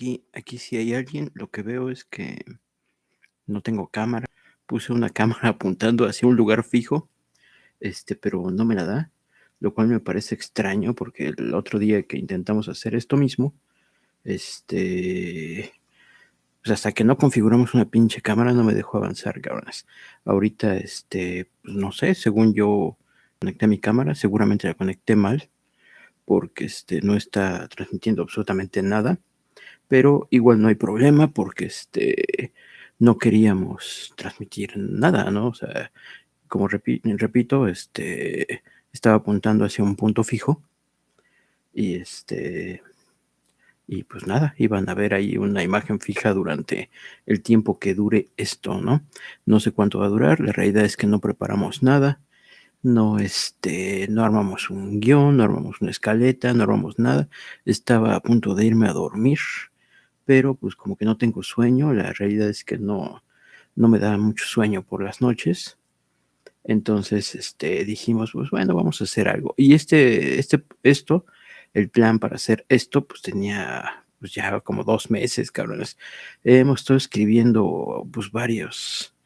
aquí, aquí si hay alguien, lo que veo es que no tengo cámara. Puse una cámara apuntando hacia un lugar fijo, este, pero no me la da, lo cual me parece extraño porque el otro día que intentamos hacer esto mismo, este, pues hasta que no configuramos una pinche cámara no me dejó avanzar, cabrones. Ahorita, este, pues no sé, según yo conecté mi cámara, seguramente la conecté mal porque este, no está transmitiendo absolutamente nada pero igual no hay problema porque este, no queríamos transmitir nada, ¿no? O sea, como repito, este, estaba apuntando hacia un punto fijo y este, y pues nada, iban a ver ahí una imagen fija durante el tiempo que dure esto, ¿no? No sé cuánto va a durar, la realidad es que no preparamos nada, no, este, no armamos un guion, no armamos una escaleta, no armamos nada, estaba a punto de irme a dormir pero pues como que no tengo sueño, la realidad es que no, no me da mucho sueño por las noches. Entonces, este, dijimos, pues bueno, vamos a hacer algo. Y este, este, esto, el plan para hacer esto, pues tenía pues ya como dos meses, cabrones. Hemos estado escribiendo pues varios,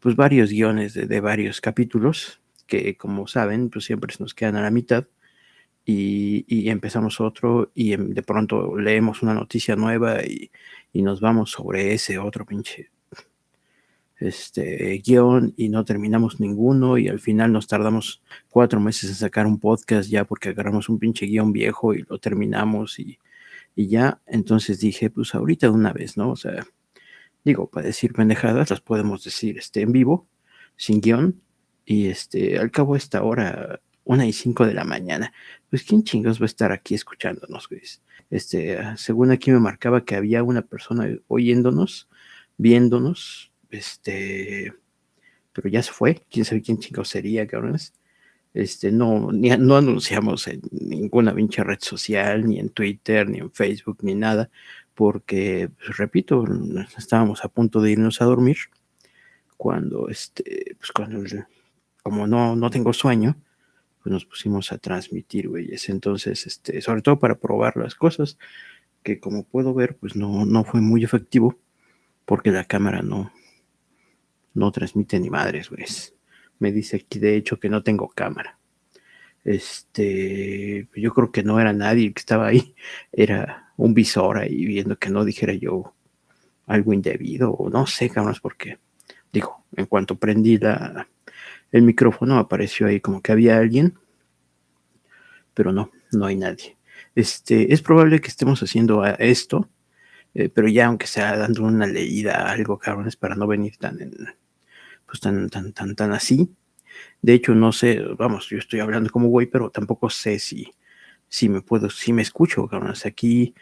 pues varios guiones de, de varios capítulos que como saben, pues siempre se nos quedan a la mitad y, empezamos otro y em, de pronto leemos una noticia nueva y, nos vamos sobre ese otro pinche este guion y no terminamos ninguno y al final nos tardamos cuatro meses en sacar un podcast ya porque agarramos un pinche guion viejo y lo terminamos y, ya, entonces dije, pues ahorita de una vez, ¿no? O sea, digo, para decir pendejadas, las podemos decir este, en vivo, sin guion, y este, al cabo esta hora, una y cinco de la mañana, pues quién chingos va a estar aquí escuchándonos, güey. Este, según aquí me marcaba que había una persona oyéndonos, viéndonos, este, pero ya se fue, quién sabe quién chingos sería, cabrones. Este, no, ni, no anunciamos en ninguna pinche red social, ni en Twitter, ni en Facebook, ni nada, porque, pues, repito, estábamos a punto de irnos a dormir cuando, este, pues cuando, como no, no tengo sueño, pues nos pusimos a transmitir, güeyes. Entonces, este, sobre todo para probar las cosas, que como puedo ver, pues no, no fue muy efectivo, porque la cámara no, no transmite ni madres, güey. Me dice aquí, de hecho, que no tengo cámara. Este, yo creo que no era nadie que estaba ahí, era un visor ahí viendo que no dijera yo algo indebido, o no sé, cabrón, porque, digo, en cuanto prendí la, el micrófono apareció ahí como que había alguien, pero no, no hay nadie. Este, es probable que estemos haciendo esto, eh, pero ya aunque sea dando una leída a algo, cabrones, para no venir tan en, pues tan, tan, tan, tan así. De hecho, no sé, vamos, yo estoy hablando como güey, pero tampoco sé si, si me puedo, si me escucho, cabrones. Aquí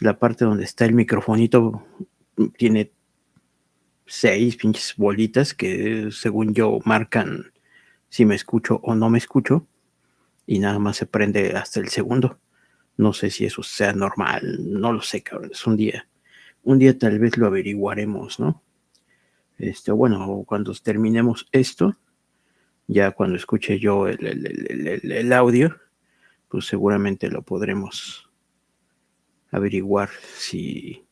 la parte donde está el microfonito tiene seis pinches bolitas que según yo marcan si me escucho o no me escucho y nada más se prende hasta el segundo. No sé si eso sea normal, no lo sé, cabrón. Es un día, un día tal vez lo averiguaremos, ¿no? Este, bueno, cuando terminemos esto, ya cuando escuche yo el, el, el audio, pues seguramente lo podremos averiguar si,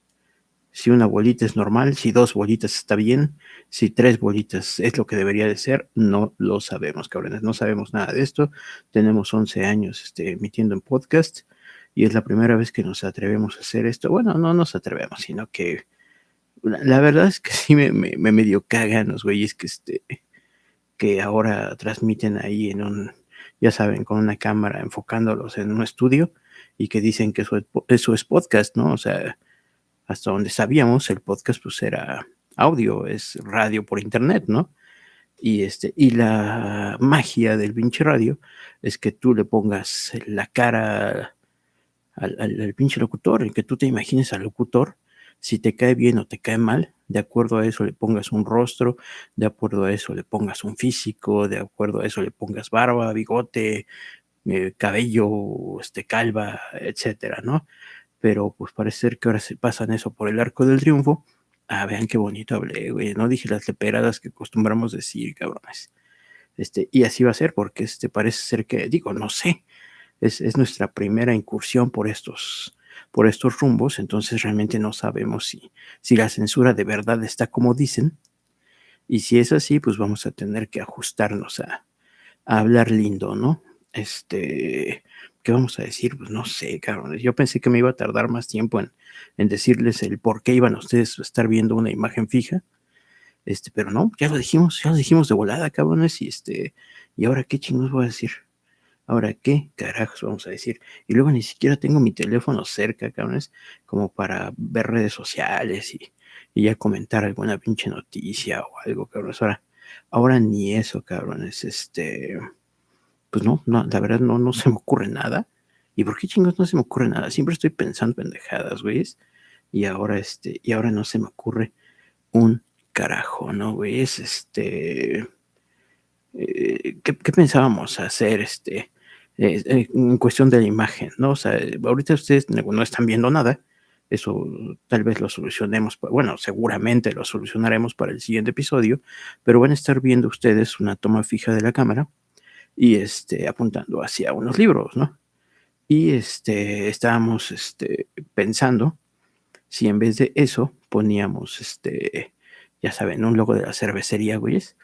si una bolita es normal, si dos bolitas está bien, si tres bolitas es lo que debería de ser, no lo sabemos, cabrones, no sabemos nada de esto. Tenemos 11 años este, emitiendo en podcast y es la primera vez que nos atrevemos a hacer esto. Bueno, no nos atrevemos, sino que la, verdad es que sí me, me, me medio cagan los güeyes que, este, que ahora transmiten ahí en un, ya saben, con una cámara enfocándolos en un estudio y que dicen que eso es, eso es podcast, ¿no? O sea, hasta donde sabíamos, el podcast pues era audio, es radio por internet, ¿no? Y, este, y la magia del pinche radio es que tú le pongas la cara al, pinche locutor, y que tú te imagines al locutor, si te cae bien o te cae mal, de acuerdo a eso le pongas un rostro, de acuerdo a eso le pongas un físico, de acuerdo a eso le pongas barba, bigote, eh, cabello, este, calva, etcétera, ¿no? Pero pues parece ser que ahora se pasan eso por el arco del triunfo. Ah, vean qué bonito hablé, güey. No dije las leperadas que acostumbramos decir, cabrones. Este, y así va a ser, porque este parece ser que, digo, no sé, es, es nuestra primera incursión por estos, por estos rumbos, entonces realmente no sabemos si, si la censura de verdad está como dicen. Y si es así, pues vamos a tener que ajustarnos a, a hablar lindo, ¿no? Este, ¿qué vamos a decir? Pues no sé, cabrones. Yo pensé que me iba a tardar más tiempo en, en, decirles el por qué iban ustedes a estar viendo una imagen fija. Este, pero no, ya lo dijimos, ya lo dijimos de volada, cabrones. Y este, ¿y ahora qué chingos voy a decir? Ahora qué carajos vamos a decir. Y luego ni siquiera tengo mi teléfono cerca, cabrones, como para ver redes sociales y, y ya comentar alguna pinche noticia o algo, cabrones. Ahora, ahora ni eso, cabrones. Este pues no, no, la verdad no, no se me ocurre nada. ¿Y por qué chingos no se me ocurre nada? Siempre estoy pensando pendejadas, güey. Y ahora, este, y ahora no se me ocurre un carajo, ¿no, güey? Es este. Eh, ¿qué, ¿qué, pensábamos hacer, este? Eh, eh, en cuestión de la imagen, ¿no? O sea, ahorita ustedes no están viendo nada. Eso tal vez lo solucionemos, bueno, seguramente lo solucionaremos para el siguiente episodio, pero van a estar viendo ustedes una toma fija de la cámara y este, apuntando hacia unos libros, ¿no? Y este, estábamos este, pensando si en vez de eso poníamos, este, ya saben, un logo de la cervecería, güeyes,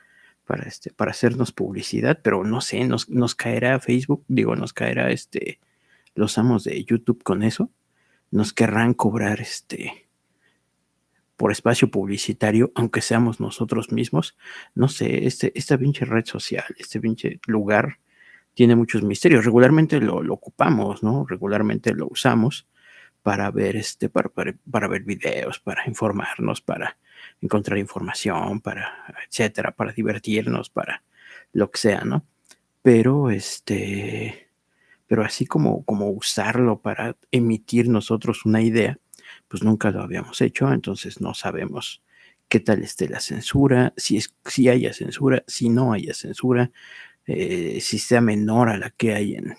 para, este, para hacernos publicidad, pero no sé, nos, nos caerá Facebook, digo, nos caerá este, los amos de YouTube con eso, nos querrán cobrar este, por espacio publicitario, aunque seamos nosotros mismos. No sé, este, esta pinche red social, este pinche lugar tiene muchos misterios. Regularmente lo, lo ocupamos, ¿no? Regularmente lo usamos, para ver este, para, para, para ver videos, para informarnos, para encontrar información, para, etcétera, para divertirnos, para lo que sea, ¿no? Pero este, pero así como, como usarlo para emitir nosotros una idea, pues nunca lo habíamos hecho, entonces no sabemos qué tal esté la censura, si, es, si haya censura, si no haya censura, eh, si sea menor a la que hay en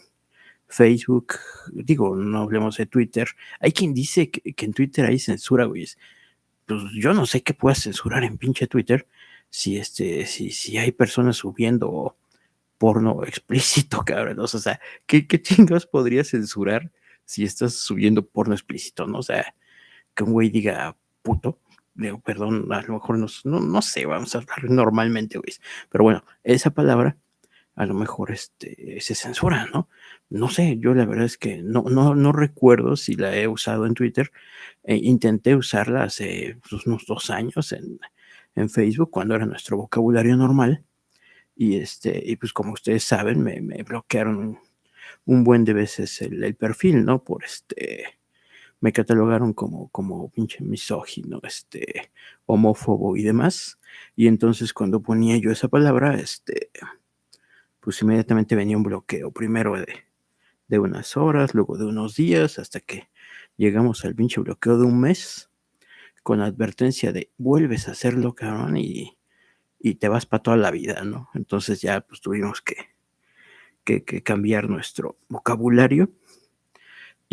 Facebook, digo, no hablemos de Twitter. Hay quien dice que, que en Twitter hay censura, güey. Pues yo no sé qué pueda censurar en pinche Twitter si este, si, si hay personas subiendo porno explícito, cabrón. O sea, ¿qué, qué chingados podría censurar si estás subiendo porno explícito, no? O sea, que un güey diga puto, digo, perdón, a lo mejor no, no, no sé, vamos a hablar normalmente, güey. Pero bueno, esa palabra a lo mejor este, se censura, ¿no? No sé, yo la verdad es que no, no, no recuerdo si la he usado en Twitter. Eh, intenté usarla hace pues, unos dos años en, en, Facebook, cuando era nuestro vocabulario normal. Y, este, y pues como ustedes saben, me, bloquearon un, buen de veces el, perfil, ¿no? Por este, me catalogaron como, como pinche misógino, este, homófobo y demás. Y entonces cuando ponía yo esa palabra, este, pues inmediatamente venía un bloqueo, primero de, de unas horas, luego de unos días, hasta que llegamos al pinche bloqueo de un mes, con advertencia de vuelves a hacerlo, cabrón, y, y te vas para toda la vida, ¿no? Entonces ya pues tuvimos que, que, que cambiar nuestro vocabulario.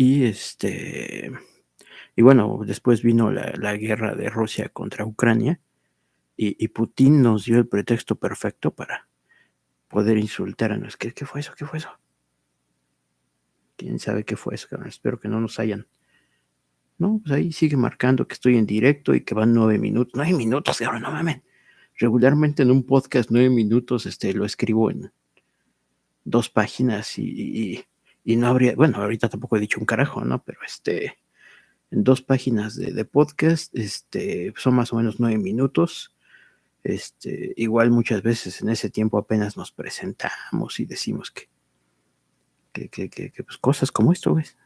Y este, y bueno, después vino la, la guerra de Rusia contra Ucrania, y, Putin nos dio el pretexto perfecto para poder insultar a nuestros. ¿Qué, ¿Qué, fue eso? ¿Qué fue eso? ¿Quién sabe qué fue eso? Espero que no nos hayan. No, pues ahí sigue marcando que estoy en directo y que van nueve minutos. Nueve minutos, cabrón, no mames. Regularmente en un podcast nueve minutos este, lo escribo en dos páginas y, y no habría, bueno, ahorita tampoco he dicho un carajo, ¿no? Pero este, en dos páginas de, podcast, este, son más o menos nueve minutos este, igual muchas veces en ese tiempo apenas nos presentamos y decimos que, que, que, que pues cosas como esto, ¿ves?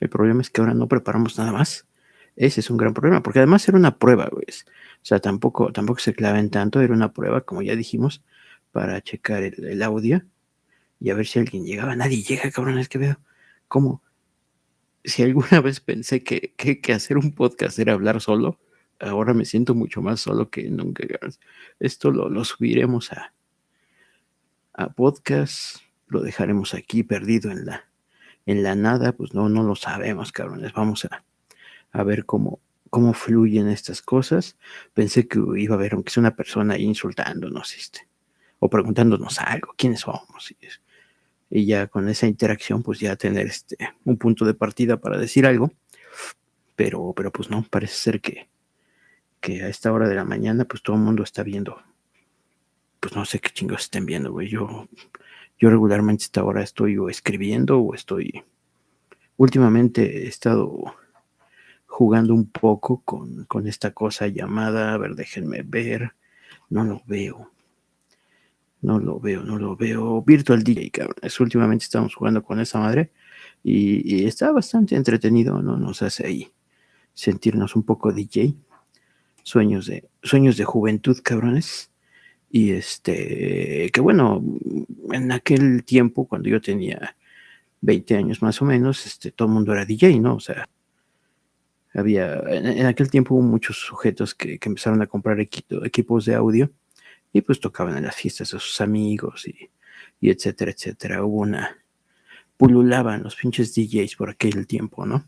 El problema es que ahora no preparamos nada más. Ese es un gran problema, porque además era una prueba, güey. O sea, tampoco, tampoco se claven tanto, era una prueba, como ya dijimos, para checar el audio y a ver si alguien llegaba. Nadie llega, cabrón, es que veo cómo. Si alguna vez pensé que, que, hacer un podcast era hablar solo, ahora me siento mucho más solo que nunca. Esto lo, lo subiremos a, a podcast, lo dejaremos aquí perdido en la, en la nada, pues no, no lo sabemos, cabrones. Vamos a, a ver cómo, cómo fluyen estas cosas. Pensé que iba a haber, aunque sea una persona ahí insultándonos, este, o preguntándonos algo, quiénes somos. Y, y ya con esa interacción, pues ya tener este, un punto de partida para decir algo. Pero, pero pues no, parece ser que, que a esta hora de la mañana, pues todo el mundo está viendo. Pues no sé qué chingos estén viendo, güey. Yo, yo regularmente a esta hora estoy o escribiendo o estoy. Últimamente he estado jugando un poco con, con esta cosa llamada, a ver, déjenme ver. No lo veo. No lo veo, no lo veo. Virtual DJ, cabrón. Es, últimamente estamos jugando con esa madre y, está bastante entretenido, ¿no? Nos hace ahí sentirnos un poco DJ sueños de, sueños de juventud, cabrones. Y este, que bueno, en aquel tiempo, cuando yo tenía 20 años más o menos, este, todo el mundo era DJ, ¿no? O sea, había, en, en aquel tiempo hubo muchos sujetos que, que empezaron a comprar equipo, equipos de audio y pues tocaban en las fiestas de sus amigos y, y etcétera, etcétera. Hubo una, pululaban los pinches DJs por aquel tiempo, ¿no?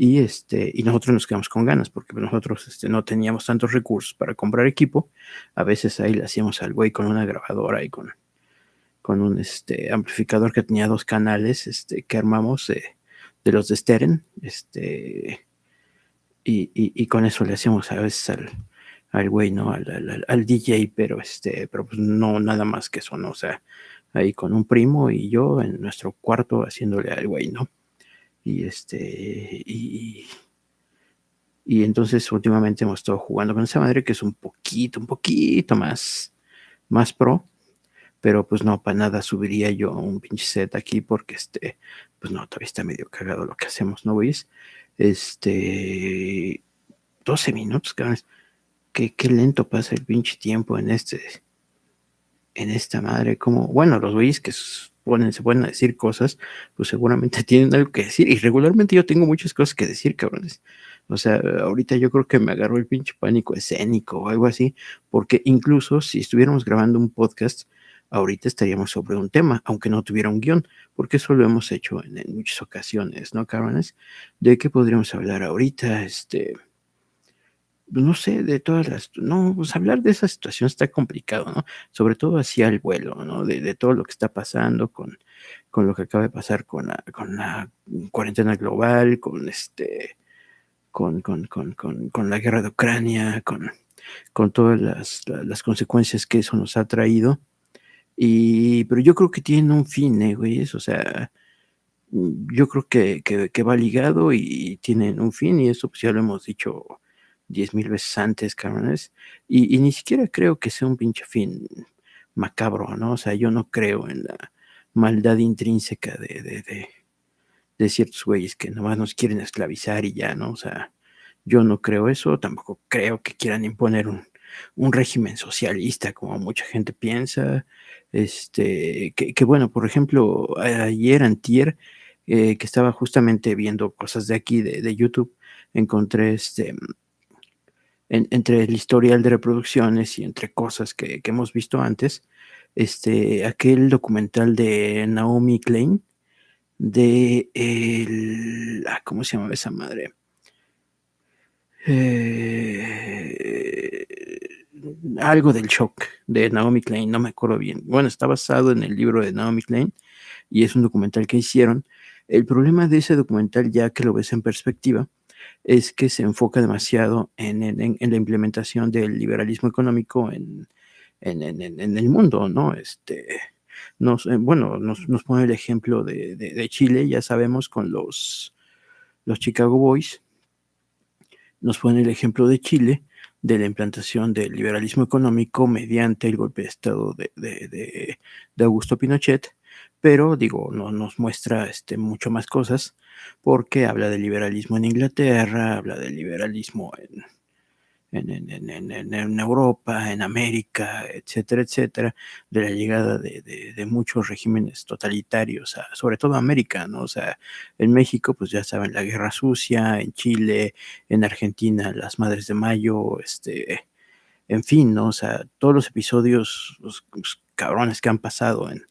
y este y nosotros nos quedamos con ganas porque nosotros este, no teníamos tantos recursos para comprar equipo a veces ahí le hacíamos al güey con una grabadora y con con un este amplificador que tenía dos canales este que armamos de los de Steren este y, y, y, con eso le hacíamos a veces al al güey no al, al, al, DJ pero este pero pues no nada más que eso no o sea ahí con un primo y yo en nuestro cuarto haciéndole al güey no y este, y, y entonces últimamente hemos estado jugando con esa madre que es un poquito, un poquito más, más pro. Pero pues no, para nada subiría yo un pinche set aquí porque este, pues no, todavía está medio cagado lo que hacemos, ¿no, veis? Este, 12 minutos, cabrón. Qué, lento pasa el pinche tiempo en este, en esta madre, como, bueno, los güeyes que ponen, se pueden decir cosas, pues seguramente tienen algo que decir, y regularmente yo tengo muchas cosas que decir, cabrones. O sea, ahorita yo creo que me agarró el pinche pánico escénico o algo así, porque incluso si estuviéramos grabando un podcast, ahorita estaríamos sobre un tema, aunque no tuviera un guion, porque eso lo hemos hecho en, muchas ocasiones, ¿no, cabrones? ¿De qué podríamos hablar ahorita? Este, no sé, de todas las, no, pues hablar de esa situación está complicado, ¿no? Sobre todo hacia el vuelo, ¿no? De, todo lo que está pasando con, con lo que acaba de pasar con la, con la cuarentena global, con este, con, con, con, con la guerra de Ucrania, con, con todas las, las, consecuencias que eso nos ha traído. Y, pero yo creo que tienen un fin, ¿eh, güey? O sea, yo creo que, que, va ligado y tienen un fin, y eso pues ya lo hemos dicho diez mil veces antes, cabrones, y, ni siquiera creo que sea un pinche fin macabro, ¿no? O sea, yo no creo en la maldad intrínseca de, de, de, ciertos güeyes que nomás nos quieren esclavizar y ya, ¿no? O sea, yo no creo eso, tampoco creo que quieran imponer un, un régimen socialista como mucha gente piensa, este, que, que bueno, por ejemplo, ayer, antier, eh, que estaba justamente viendo cosas de aquí, de, de YouTube, encontré este, entre el historial de reproducciones y entre cosas que, hemos visto antes, este, aquel documental de Naomi Klein, de el, ah, ¿cómo se llama esa madre? Eh, algo del shock de Naomi Klein, no me acuerdo bien. Bueno, está basado en el libro de Naomi Klein y es un documental que hicieron. El problema de ese documental, ya que lo ves en perspectiva, es que se enfoca demasiado en, la implementación del liberalismo económico en, el mundo, ¿no? Este, nos, eh, bueno, nos, pone el ejemplo de, Chile, ya sabemos, con los, los Chicago Boys, nos pone el ejemplo de Chile, de la implantación del liberalismo económico mediante el golpe de Estado de, de Augusto Pinochet, pero digo, no, nos muestra este, mucho más cosas porque habla del liberalismo en Inglaterra, habla del liberalismo en, en, Europa, en América, etcétera, etcétera, de la llegada de, muchos regímenes totalitarios, sobre todo América, ¿no? O sea, en México, pues ya saben, la guerra sucia, en Chile, en Argentina, las Madres de Mayo, este, en fin, ¿no? O sea, todos los episodios, los cabrones que han pasado en,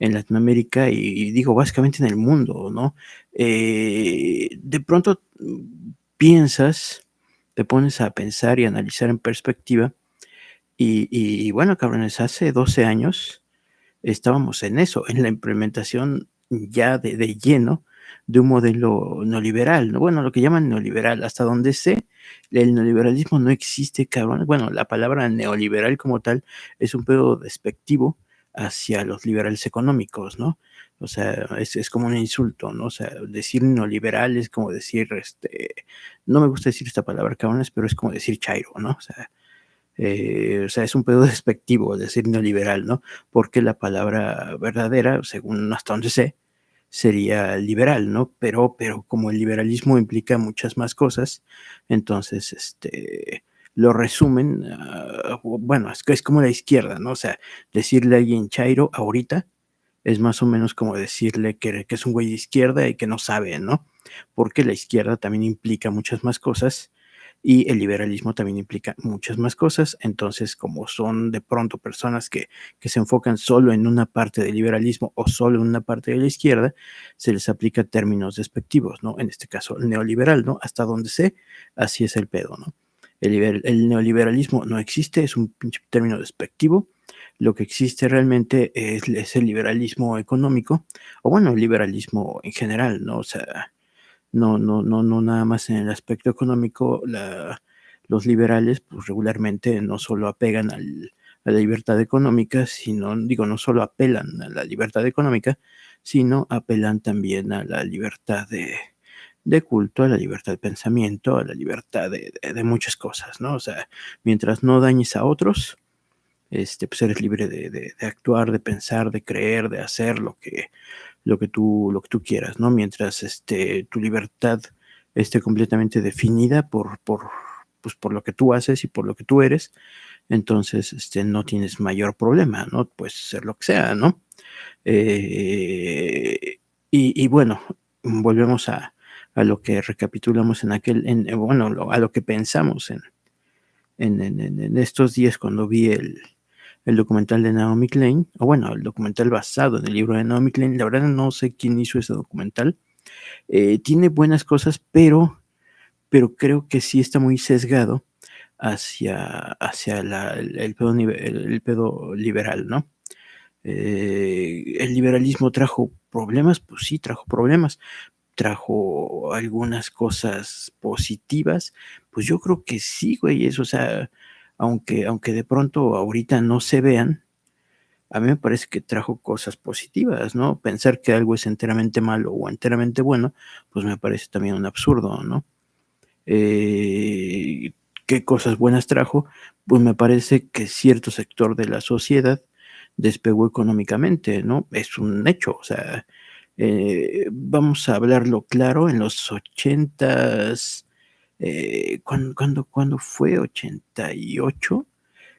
en Latinoamérica y, digo básicamente en el mundo, ¿no? Eh, de pronto piensas, te pones a pensar y analizar en perspectiva y, bueno, cabrones, hace 12 años estábamos en eso, en la implementación ya de, lleno de un modelo neoliberal, ¿no? Bueno, lo que llaman neoliberal, hasta donde sé, el neoliberalismo no existe, cabrón. Bueno, la palabra neoliberal como tal es un pedo despectivo hacia los liberales económicos, ¿no? O sea, es, como un insulto, ¿no? O sea, decir neoliberal es como decir, este, no me gusta decir esta palabra, cabrones, pero es como decir chairo, ¿no? O sea, eh, o sea, es un pedo despectivo decir neoliberal, ¿no? Porque la palabra verdadera, según hasta donde sé, sería liberal, ¿no? Pero, pero como el liberalismo implica muchas más cosas, entonces, este, lo resumen, ah, bueno, es, es como la izquierda, ¿no? O sea, decirle a alguien Chairo ahorita es más o menos como decirle que, que, es un güey de izquierda y que no sabe, ¿no? Porque la izquierda también implica muchas más cosas y el liberalismo también implica muchas más cosas. Entonces, como son de pronto personas que, que se enfocan solo en una parte del liberalismo o solo en una parte de la izquierda, se les aplica términos despectivos, ¿no? En este caso, el neoliberal, ¿no? Hasta donde sé, así es el pedo, ¿no? El, neoliberalismo no existe, es un término despectivo. Lo que existe realmente es, el liberalismo económico, o bueno, el liberalismo en general, ¿no? O sea, no, no, no, no nada más en el aspecto económico, los liberales, pues regularmente no solo apegan a la libertad económica, sino, digo, no solo apelan a la libertad económica, sino apelan también a la libertad de, de culto, a la libertad de pensamiento, a la libertad de, muchas cosas, ¿no? O sea, mientras no dañes a otros, este, pues eres libre de, actuar, de pensar, de creer, de hacer lo que, lo que tú, lo que tú quieras, ¿no? Mientras este, tu libertad esté completamente definida por, por, pues, por lo que tú haces y por lo que tú eres, entonces este, no tienes mayor problema, ¿no? Puedes ser lo que sea, ¿no? Eh, y, bueno, volvemos a, a, lo que recapitulamos en aquel, en, bueno, a lo que pensamos en, en, estos días cuando vi el, el documental de Naomi Klein, o bueno, el documental basado en el libro de Naomi Klein, la verdad no sé quién hizo ese documental, eh, tiene buenas cosas, pero, pero creo que sí está muy sesgado hacia, hacia el, pedo, el, pedo, liberal, ¿no? Eh, el liberalismo trajo problemas, pues sí, trajo problemas, trajo algunas cosas positivas, pues yo creo que sí, güey, eso, o sea, aunque, aunque de pronto ahorita no se vean, a mí me parece que trajo cosas positivas, ¿no? Pensar que algo es enteramente malo o enteramente bueno, pues me parece también un absurdo, ¿no? Eh, ¿Qué cosas buenas trajo? Pues me parece que cierto sector de la sociedad despegó económicamente, ¿no? Es un hecho, o sea, eh, vamos a hablarlo claro, en los ochentas, eh, ¿cuándo, cuando, fue? ¿88?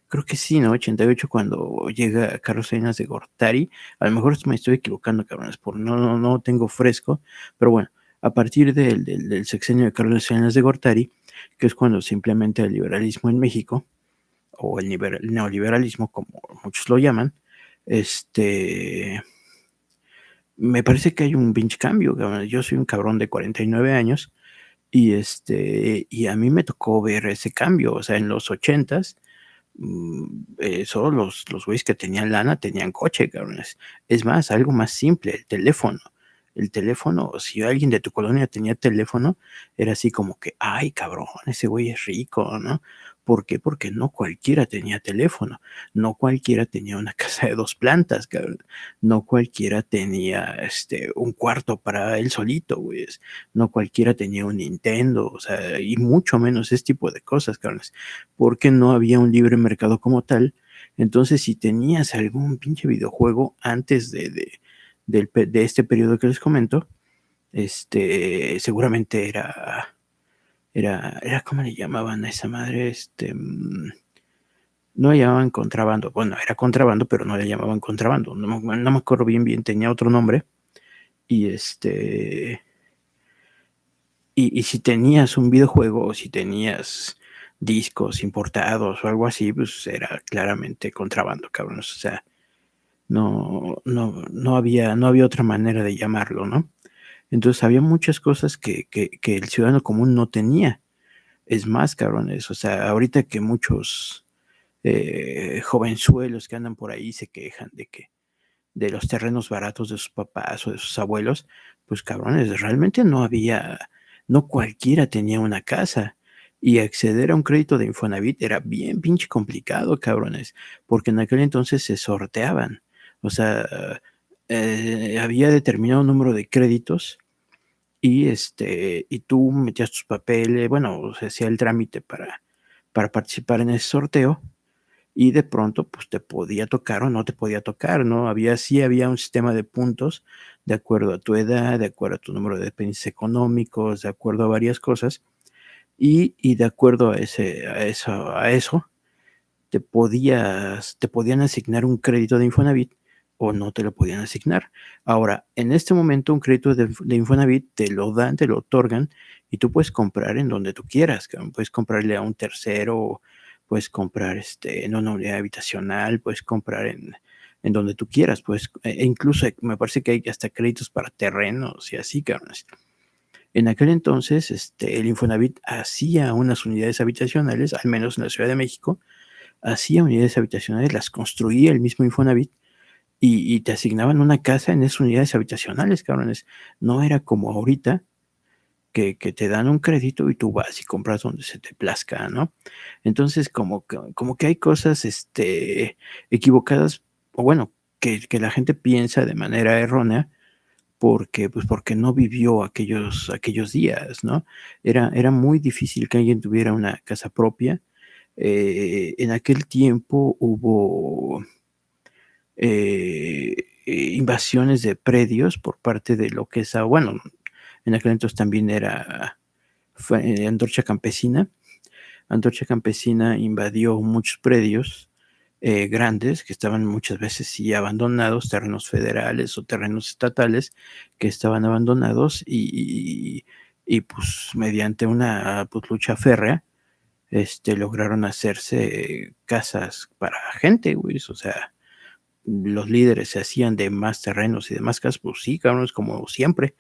Creo que sí, ¿no? 88 cuando llega Carlos Salinas de Gortari. A lo mejor me estoy equivocando, cabrones, por no, no, no tengo fresco, pero bueno, a partir del, del, sexenio de Carlos Salinas de Gortari, que es cuando se implementa el liberalismo en México, o el, neoliberalismo, como muchos lo llaman, este, me parece que hay un pinche cambio. Yo soy un cabrón de 49 años y, este, y a mí me tocó ver ese cambio, o sea, en los ochentas, mm, eh, solo los, los güeyes que tenían lana tenían coche, cabrones. Es más, algo más simple, el teléfono el teléfono, si alguien de tu colonia tenía teléfono, era así como que, ay, cabrón, ese güey es rico, ¿no? ¿Por qué? Porque no cualquiera tenía teléfono, no cualquiera tenía una casa de dos plantas, cabrón. no cualquiera tenía este, un cuarto para él solito, güey, no cualquiera tenía un Nintendo, o sea, y mucho menos ese tipo de cosas, cabrón, porque no había un libre mercado como tal. Entonces, si tenías algún pinche videojuego antes de, de de este periodo que les comento, este, seguramente era, era, era, ¿cómo le llamaban a esa madre? Este, mm, no le llamaban contrabando, bueno, era contrabando, pero no le llamaban contrabando, no, no me acuerdo bien, bien, tenía otro nombre, y este, y, y si tenías un videojuego, o si tenías discos importados o algo así, pues era claramente contrabando, cabrón, o sea, no, no, no, había, no había otra manera de llamarlo, ¿no? Entonces había muchas cosas que, el ciudadano común no tenía. Es más, cabrones, o sea, ahorita que muchos eh, jovenzuelos que andan por ahí se quejan de que de los terrenos baratos de sus papás o de sus abuelos, pues cabrones, realmente no había, no cualquiera tenía una casa y acceder a un crédito de Infonavit era bien pinche complicado, cabrones, porque en aquel entonces se sorteaban. O sea, eh, había determinado número de créditos y este y tú metías tus papeles, bueno, se hacía el trámite para, para participar en ese sorteo y de pronto pues te podía tocar o no te podía tocar, ¿no? Había sí había un sistema de puntos de acuerdo a tu edad, de acuerdo a tu número de dependencias económicos, de acuerdo a varias cosas y, y de acuerdo a ese a eso a eso te podías te podían asignar un crédito de Infonavit o no te lo podían asignar. Ahora, en este momento un crédito de, Infonavit te lo dan, te lo otorgan y tú puedes comprar en donde tú quieras. Puedes comprarle a un tercero, puedes comprar este, en una unidad habitacional, puedes comprar en, en donde tú quieras. Pues, e incluso me parece que hay hasta créditos para terrenos y así, cabrones. En aquel entonces, este, el Infonavit hacía unas unidades habitacionales, al menos en la Ciudad de México, hacía unidades habitacionales, las construía el mismo Infonavit y, te asignaban una casa en esas unidades habitacionales, cabrones. No era como ahorita, que, te dan un crédito y tú vas y compras donde se te plazca, ¿no? Entonces, como, como que hay cosas este, equivocadas, o bueno, que, la gente piensa de manera errónea, porque, pues porque no vivió aquellos, aquellos días, ¿no? Era, era muy difícil que alguien tuviera una casa propia. Eh, en aquel tiempo hubo eh, invasiones de predios por parte de lo que es, bueno, en aquel entonces también era fue, Antorcha Campesina. Antorcha Campesina invadió muchos predios eh, grandes que estaban muchas veces sí abandonados, terrenos federales o terrenos estatales que estaban abandonados y, y, pues mediante una pues, lucha férrea este, lograron hacerse casas para gente, güey, o sea, los líderes se hacían de más terrenos y de más casas, pues sí, cabrones, como siempre,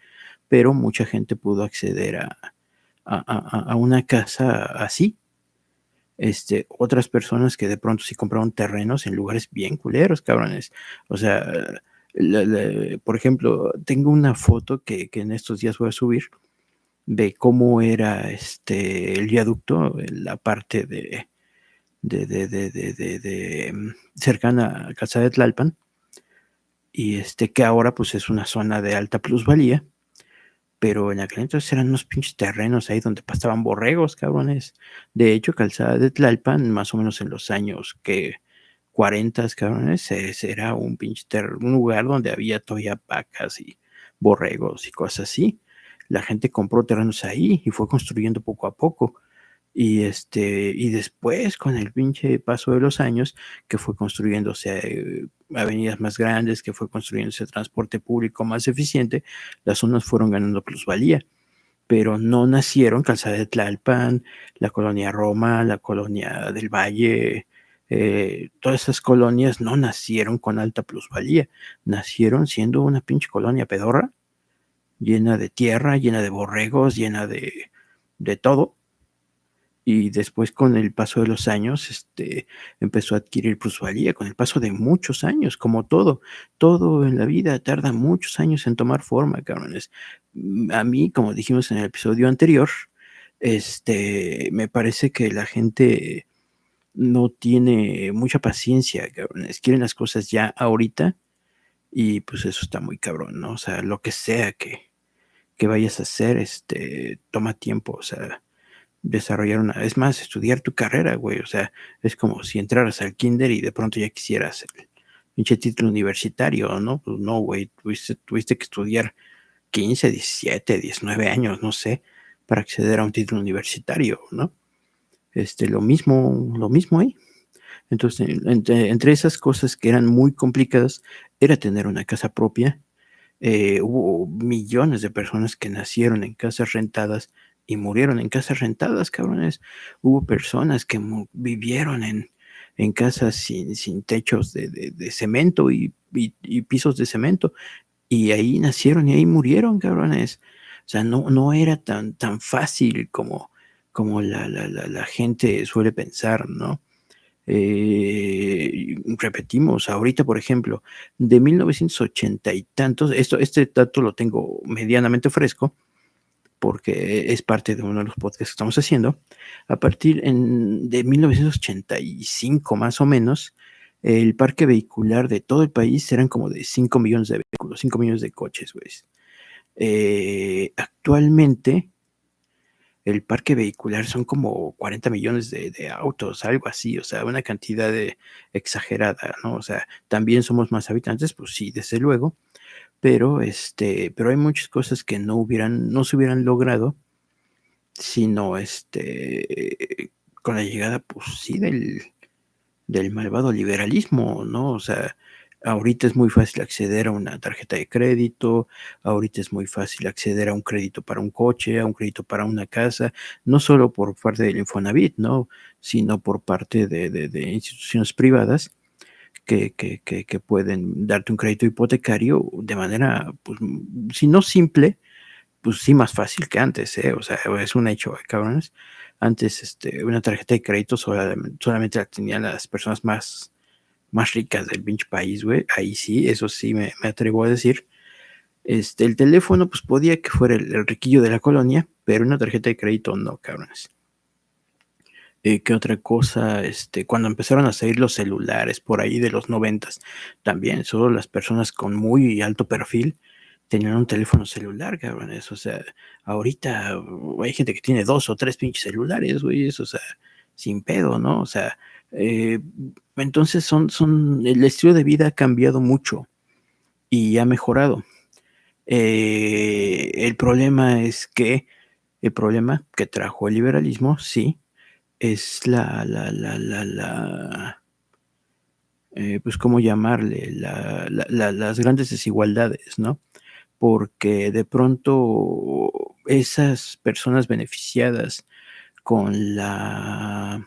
pero mucha gente pudo acceder a, a, a una casa así, este, otras personas que de pronto sí compraron terrenos en lugares bien culeros, cabrones. O sea, por ejemplo, tengo una foto que, en estos días voy a subir de cómo era este el viaducto, la parte de, de, de, de mm, cercana a Casa de Tlalpan, y este que ahora pues es una zona de alta plusvalía pero en aquel entonces eran unos pinches terrenos ahí donde pasaban borregos, cabrones. De hecho, Calzada de Tlalpan, más o menos en los años que 40, cabrones, era un pinche un lugar donde había todavía vacas y borregos y cosas así. La gente compró terrenos ahí y fue construyendo poco a poco. Y este, y después, con el pinche paso de los años, que fue construyéndose eh, avenidas más grandes, que fue construyéndose transporte público más eficiente, las zonas fueron ganando plusvalía. Pero no nacieron Calzada de Tlalpan, la colonia Roma, la colonia del Valle, eh, todas esas colonias no nacieron con alta plusvalía, nacieron siendo una pinche colonia pedorra, llena de tierra, llena de borregos, llena de, de todo y después con el paso de los años este, empezó a adquirir plusvalía, con el paso de muchos años, como todo, todo en la vida tarda muchos años en tomar forma, cabrones. Mm, a mí, como dijimos en el episodio anterior, este, me parece que la gente no tiene mucha paciencia, cabrones, quieren las cosas ya ahorita y pues eso está muy cabrón, ¿no? O sea, lo que sea que, que vayas a hacer, este, toma tiempo, o sea, desarrollar una, es más, estudiar tu carrera, güey, o sea, es como si entraras al kinder y de pronto ya quisieras el pinche título universitario, ¿no? Pues no, güey, tuviste, tuviste que estudiar 15, 17, 19 años, no sé, para acceder a un título universitario, ¿no? Este, lo mismo, lo mismo ahí. Entonces, entre, entre esas cosas que eran muy complicadas, era tener una casa propia. Eh, hubo millones de personas que nacieron en casas rentadas y murieron en casas rentadas, cabrones. Hubo personas que vivieron en, en casas sin, sin techos de, de, cemento y, y, pisos de cemento. Y ahí nacieron y ahí murieron, cabrones. O sea, no, no era tan, tan fácil como, como la, la, la, gente suele pensar, ¿no? Eh, repetimos, ahorita, por ejemplo, de 1980 y tantos, esto, este dato lo tengo medianamente fresco, porque es parte de uno de los podcasts que estamos haciendo, a partir de 1985 más o menos, el parque vehicular de todo el país eran como de 5 millones de vehículos, 5 millones de coches, güey. Eh, actualmente, el parque vehicular son como 40 millones de, de, autos, algo así, o sea, una cantidad de exagerada, ¿no? O sea, también somos más habitantes, pues sí, desde luego, pero este, pero hay muchas cosas que no hubieran, no se hubieran logrado, sino este, con la llegada, pues sí, del, del malvado liberalismo, ¿no? O sea, ahorita es muy fácil acceder a una tarjeta de crédito, ahorita es muy fácil acceder a un crédito para un coche, a un crédito para una casa, no solo por parte del Infonavit, ¿no? Sino por parte de, de instituciones privadas que, pueden darte un crédito hipotecario de manera, pues, si no simple, pues sí más fácil que antes, ¿eh? O sea, es un hecho, ¿eh, cabrones. Antes, este, una tarjeta de crédito solamente, la tenían las personas más, más ricas del pinche país, güey. Ahí sí, eso sí me, atrevo a decir. Este, el teléfono, pues podía que fuera el riquillo de la colonia, pero una tarjeta de crédito no, cabrones. Eh, ¿Qué otra cosa? Este, cuando empezaron a salir los celulares por ahí de los noventas, también solo las personas con muy alto perfil tenían un teléfono celular, cabrones. O sea, ahorita uh, hay gente que tiene dos o tres pinches celulares, güey, o sea, sin pedo, ¿no? O sea, eh, entonces son, son, el estilo de vida ha cambiado mucho. y ha mejorado. Eh, el problema es que el problema que trajo el liberalismo, sí, es la, la, la, la, la eh, pues cómo llamarle, las grandes desigualdades, ¿no? Porque de pronto esas personas beneficiadas con la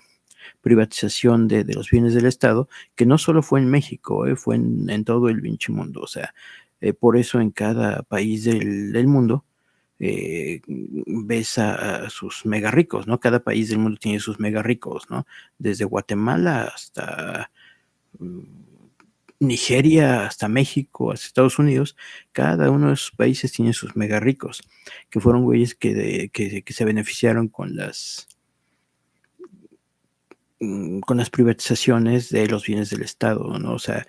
privatización de, los bienes del Estado, que no solo fue en México, eh, fue en, todo el pinche mundo. O sea, eh, por eso en cada país del, mundo eh, ves a, sus mega ricos, ¿no? Cada país del mundo tiene sus mega ricos, ¿no? Desde Guatemala hasta mm, Nigeria, hasta México, hasta Estados Unidos, cada uno de esos países tiene sus mega ricos, que fueron güeyes que, que se beneficiaron con las Mm, con las privatizaciones de los bienes del Estado, ¿no? O sea,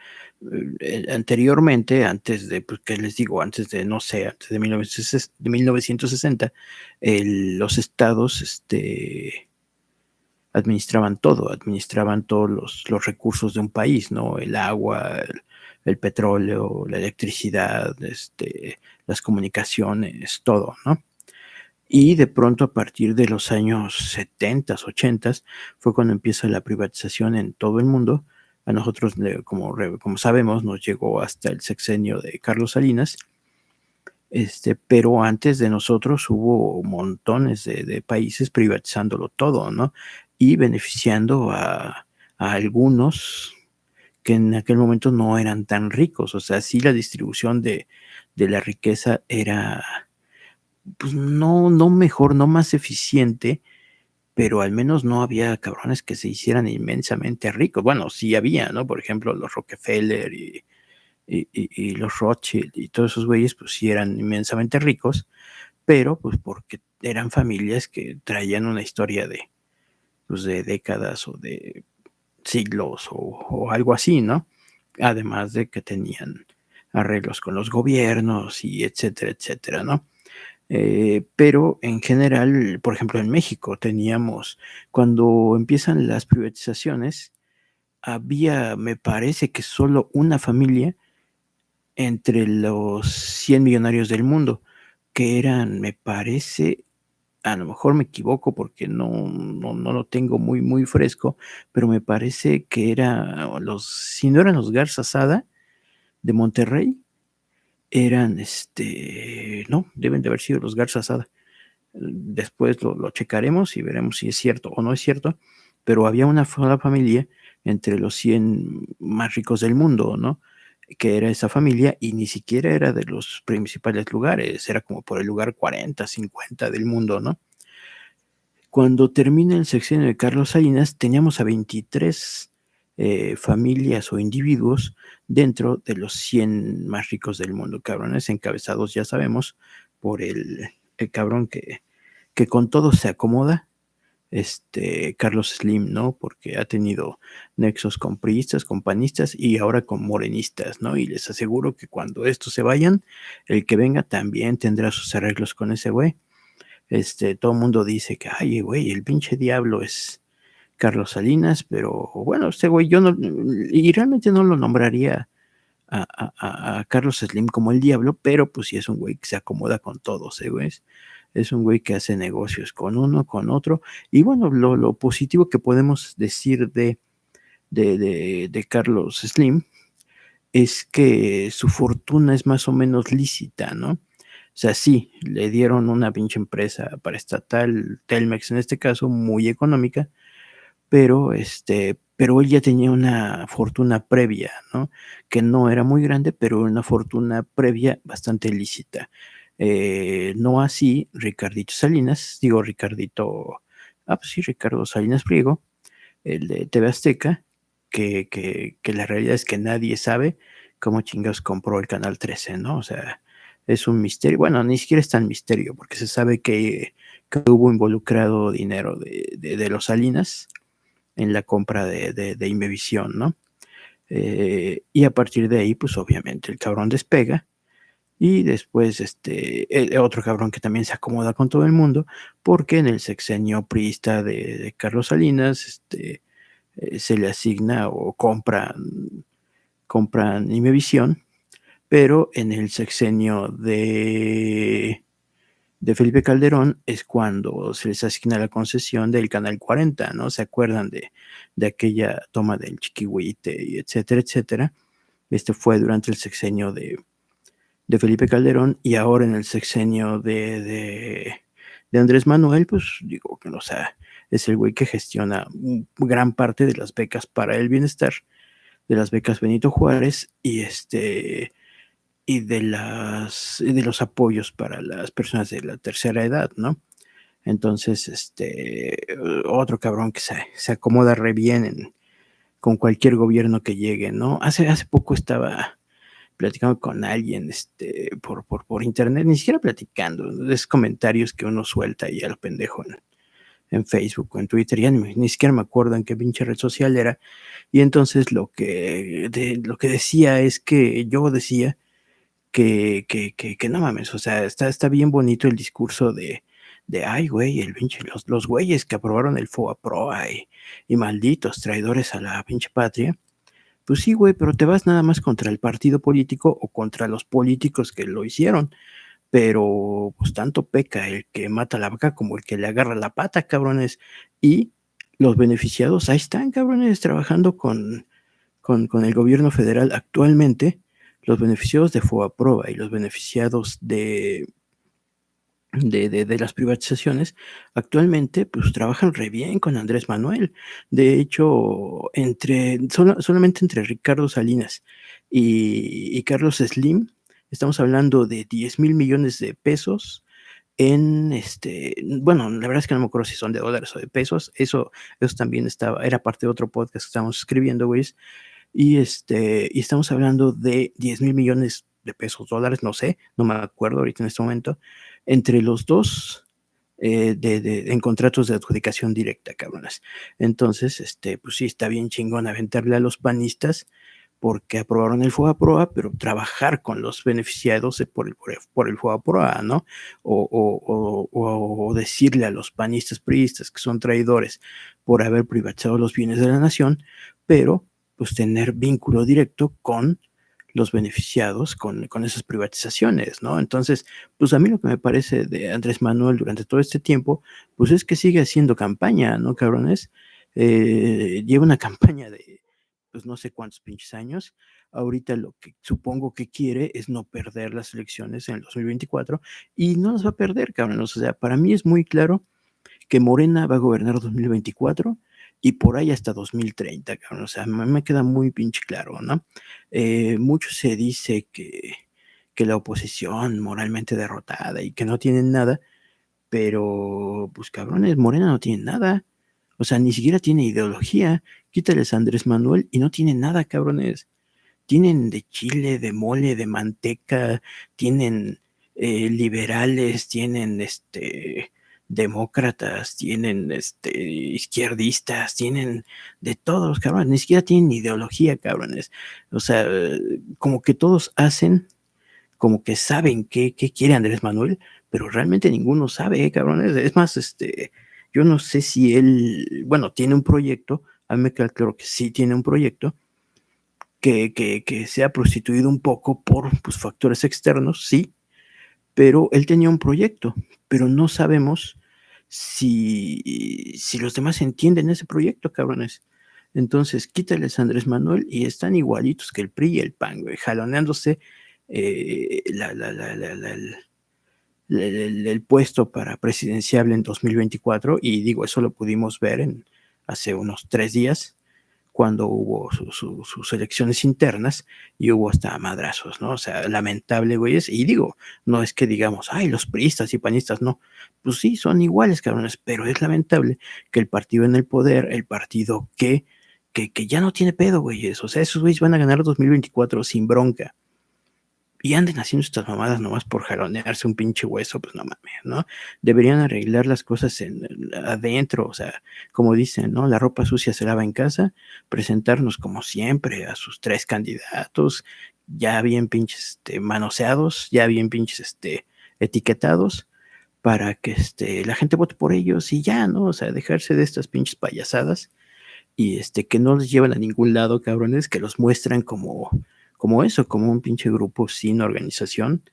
eh, anteriormente, antes de, pues, ¿qué les digo? Antes de, no sé, antes de 1960, los estados, este, administraban todo, administraban todos los, recursos de un país, ¿no? El agua, el, petróleo, la electricidad, este, las comunicaciones, todo, ¿no? Y de pronto a partir de los años 70, 80 fue cuando empieza la privatización en todo el mundo. A nosotros, como, como sabemos, nos llegó hasta el sexenio de Carlos Salinas. Este, pero antes de nosotros hubo montones de, países privatizándolo todo, ¿no? Y beneficiando a, a algunos que en aquel momento no eran tan ricos. O sea, sí la distribución de, de la riqueza era, pues no, no mejor, no más eficiente, pero al menos no había cabrones que se hicieran inmensamente ricos. Bueno, sí había, ¿no? Por ejemplo, los Rockefeller y, y, los Rothschild y todos esos güeyes, pues sí eran inmensamente ricos, pero pues porque eran familias que traían una historia de, pues de décadas o de siglos o, o algo así, ¿no? Además de que tenían arreglos con los gobiernos y etcétera, etcétera, ¿no? Eh, pero en general, por ejemplo, en México teníamos, cuando empiezan las privatizaciones, había, me parece que solo una familia entre los 100 millonarios del mundo, que eran, me parece, a lo mejor me equivoco porque no, no, no, lo tengo muy, muy fresco, pero me parece que era los, si no eran los Garza Sada de Monterrey, eran, este, no, deben de haber sido los Garza Sada. Después lo, checaremos y veremos si es cierto o no es cierto, pero había una sola familia entre los 100 más ricos del mundo, ¿no? Que era esa familia y ni siquiera era de los principales lugares, era como por el lugar 40, 50 del mundo, ¿no? Cuando termina el sexenio de Carlos Salinas, teníamos a 23 eh, familias o individuos dentro de los 100 más ricos del mundo, cabrones encabezados, ya sabemos, por el, cabrón que, que con todo se acomoda, este Carlos Slim, ¿no? Porque ha tenido nexos con priistas, con panistas y ahora con morenistas, ¿no? Y les aseguro que cuando estos se vayan, el que venga también tendrá sus arreglos con ese güey. Este, todo el mundo dice que, ay, güey, el pinche diablo es, Carlos Salinas, pero bueno, este güey yo no, y realmente no lo nombraría a, Carlos Slim como el diablo, pero pues sí es un güey que se acomoda con todos, ¿eh, güey? Es un güey que hace negocios con uno, con otro, y bueno, lo, positivo que podemos decir de, de, de, Carlos Slim es que su fortuna es más o menos lícita, ¿no? O sea, sí, le dieron una pinche empresa para estatal, Telmex en este caso, muy económica, pero este, pero él ya tenía una fortuna previa, ¿no? Que no era muy grande, pero una fortuna previa bastante lícita. Eh, no así Ricardito Salinas, digo Ricardito, ah, pues sí, Ricardo Salinas Priego, el de TV Azteca, que, que, que la realidad es que nadie sabe cómo chingados compró el Canal 13, ¿no? O sea, es un misterio. Bueno, ni siquiera es tan misterio, porque se sabe que, que hubo involucrado dinero de, de, de los Salinas en la compra de, de, Imevisión, ¿no? Eh, y a partir de ahí, pues obviamente el cabrón despega. Y después, este, otro cabrón que también se acomoda con todo el mundo, porque en el sexenio priista de, Carlos Salinas, este, eh, se le asigna o compran, compran Imevisión pero en el sexenio de, de Felipe Calderón es cuando se les asigna la concesión del Canal 40, ¿no? ¿Se acuerdan de, de aquella toma del Chiquihuite y etcétera, etcétera? Este fue durante el sexenio de, de Felipe Calderón y ahora en el sexenio de, de, Andrés Manuel, pues digo que no, o sea, es el güey que gestiona gran parte de las becas para el bienestar, de las becas Benito Juárez y este y de las de los apoyos para las personas de la tercera edad, ¿no? Entonces, este otro cabrón que se, se acomoda re bien con cualquier gobierno que llegue, ¿no? Hace, hace poco estaba platicando con alguien este, por, por, por internet, ni siquiera platicando, es comentarios que uno suelta y al pendejo en, en Facebook o en Twitter, ya ni, siquiera me acuerdo en qué pinche red social era. Y entonces lo que, lo que decía es que yo decía que, que, que, no mames, o sea, está, está bien bonito el discurso de, de ay, güey, el pinche, los, los güeyes que aprobaron el FOA Pro y, y malditos traidores a la pinche patria. Pues sí, güey, pero te vas nada más contra el partido político o contra los políticos que lo hicieron pero pues tanto peca el que mata la vaca como el que le agarra la pata, cabrones. Y los beneficiados ahí están, cabrones, trabajando con, con, el gobierno federal actualmente. Los beneficiados de FOAPROA y los beneficiados de, de, de, las privatizaciones, actualmente pues trabajan re bien con Andrés Manuel. De hecho, entre, solamente entre Ricardo Salinas y, y Carlos Slim, Estamos hablando de 10 mil millones de pesos en este, bueno, la verdad es que no me acuerdo si son de dólares o de pesos, eso, eso también estaba, era parte de otro podcast que estábamos escribiendo, güey, y este, y estamos hablando de 10 mil millones de pesos, dólares, no sé, no me acuerdo ahorita en este momento, entre los dos, eh, de, en contratos de adjudicación directa, cabronas. Entonces, este, pues sí, está bien chingón aventarle a los panistas porque aprobaron el FOA-PROA, pero trabajar con los beneficiados por el, por el FOA-PROA, ¿no? O, decirle a los panistas priistas que son traidores por haber privatizado los bienes de la nación, pero pues tener vínculo directo con los beneficiados con, esas privatizaciones, ¿no? Entonces, pues a mí lo que me parece de Andrés Manuel durante todo este tiempo, pues es que sigue haciendo campaña, ¿no, cabrones? Eh, lleva una campaña de, pues no sé cuántos pinches años. Ahorita lo que supongo que quiere es no perder las elecciones en el 2024 y no las va a perder, cabrón. O sea, para mí es muy claro que Morena va a gobernar 2024 y por ahí hasta 2030, cabrón. O sea, me, queda muy pinche claro, ¿no? Eh, mucho se dice que, que la oposición moralmente derrotada y que no tienen nada, pero pues cabrones, Morena no tiene nada. O sea, ni siquiera tiene ideología. Quítales a Andrés Manuel y no tiene nada, cabrones. Tienen de chile, de mole, de manteca, tienen eh, liberales, tienen este demócratas, tienen este izquierdistas, tienen de todos, cabrones, ni siquiera tienen ideología, cabrones. O sea, como que todos hacen, como que saben qué, qué quiere Andrés Manuel, pero realmente ninguno sabe, cabrones. Es más, este, yo no sé si él, bueno, tiene un proyecto, a mí me queda claro que sí tiene un proyecto, que, que, se ha prostituido un poco por pues, factores externos, sí, pero él tenía un proyecto, pero no sabemos si, si los demás entienden ese proyecto, cabrones. Entonces, quítales a Andrés Manuel y están igualitos que el PRI y el PAN, jaloneándose eh, la, la, la, el, puesto para presidenciable en 2024 y digo, eso lo pudimos ver en, hace unos tres días cuando hubo sus elecciones internas y hubo hasta madrazos, ¿no? O sea, lamentable, güeyes. Y digo, no es que digamos, ay, los priistas y panistas, no. Pues sí, son iguales, cabrones, pero es lamentable que el partido en el poder, el partido que, que, que ya no tiene pedo, güeyes. O sea, esos güeyes van a ganar 2024 sin bronca y anden haciendo estas mamadas nomás por jalonearse un pinche hueso, pues no mames, ¿no? Deberían arreglar las cosas en, adentro, o sea, como dicen, ¿no? La ropa sucia se lava en casa, presentarnos como siempre a sus tres candidatos, ya bien pinches este, manoseados, ya bien pinches este, etiquetados, para que este, la gente vote por ellos y ya, ¿no? O sea, dejarse de estas pinches payasadas y este, que no les llevan a ningún lado, cabrones, que los muestran como como eso, como un pinche grupo sin organización,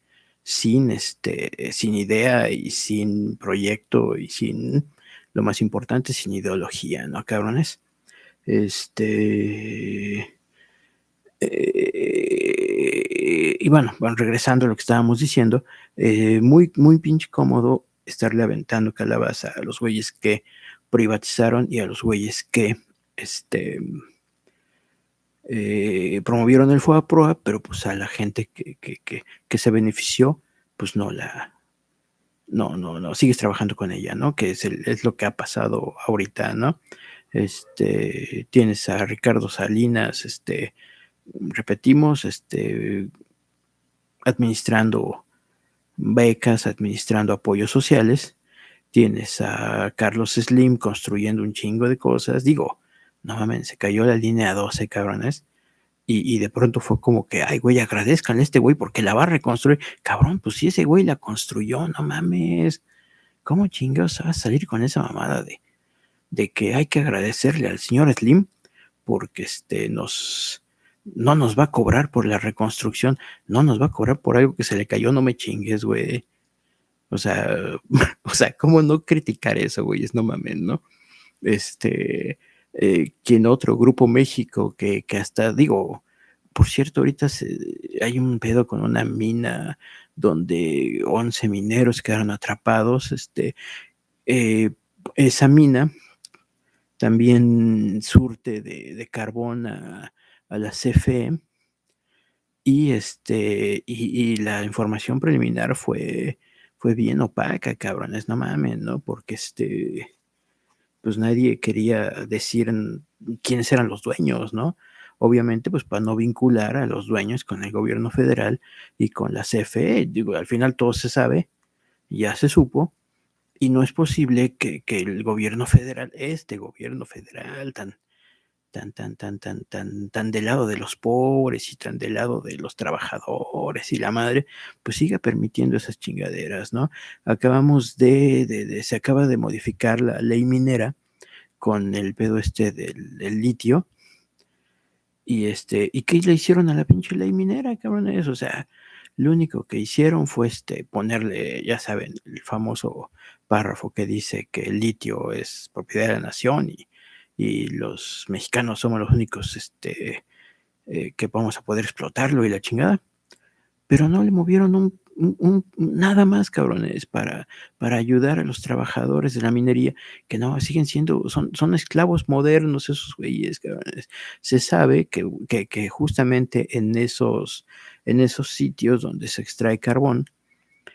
sin este, sin idea y sin proyecto y sin, lo más importante, sin ideología, ¿no, cabrones? Este. Eh, y bueno, regresando a lo que estábamos diciendo, eh, muy, muy pinche cómodo estarle aventando calabaza a los güeyes que privatizaron y a los güeyes que este, eh, promovieron el FOA Proa, pero pues a la gente que, que, que, se benefició, pues no la, no, no, no, sigues trabajando con ella, ¿no? Que es, el, es lo que ha pasado ahorita, ¿no? Este, tienes a Ricardo Salinas, este, repetimos, este, administrando becas, administrando apoyos sociales. Tienes a Carlos Slim construyendo un chingo de cosas. Digo, no mames, se cayó la línea 12, cabrones. Y, y, de pronto fue como que, ay, güey, agradezcan a este güey porque la va a reconstruir. Cabrón, pues si ese güey la construyó, no mames. ¿Cómo chingados va a salir con esa mamada de, de que hay que agradecerle al señor Slim porque este nos no nos va a cobrar por la reconstrucción, no nos va a cobrar por algo que se le cayó, no me chingues, güey. O sea, o sea, ¿cómo no criticar eso, güey? Es no mames, ¿no? Este, eh, quien otro grupo México que, que hasta, digo, por cierto, ahorita hay un pedo con una mina donde 11 mineros quedaron atrapados, este, eh, esa mina también surte de, carbón a, la CFE y este y, la información preliminar fue fue bien opaca, cabrones, no mames, ¿no? Porque este pues nadie quería decir quiénes eran los dueños, ¿no? Obviamente, pues para no vincular a los dueños con el gobierno federal y con la CFE. Digo, al final todo se sabe, ya se supo, y no es posible que, el gobierno federal, este gobierno federal tan, tan, tan, tan, tan, tan, tan del lado de los pobres y tan del lado de los trabajadores y la madre, pues siga permitiendo esas chingaderas, ¿no? Acabamos de, de, se acaba de modificar la ley minera con el pedo este del, del litio. Y este, ¿y qué le hicieron a la pinche ley minera, cabrones? O sea, lo único que hicieron fue este, ponerle, ya saben, el famoso párrafo que dice que el litio es propiedad de la nación y, los mexicanos somos los únicos este, eh, que vamos a poder explotarlo y la chingada. Pero no le movieron un, nada más, cabrones, para, para ayudar a los trabajadores de la minería, que no, siguen siendo, son, son esclavos modernos esos güeyes, cabrones. Se sabe que, que, que justamente en esos en esos sitios donde se extrae carbón,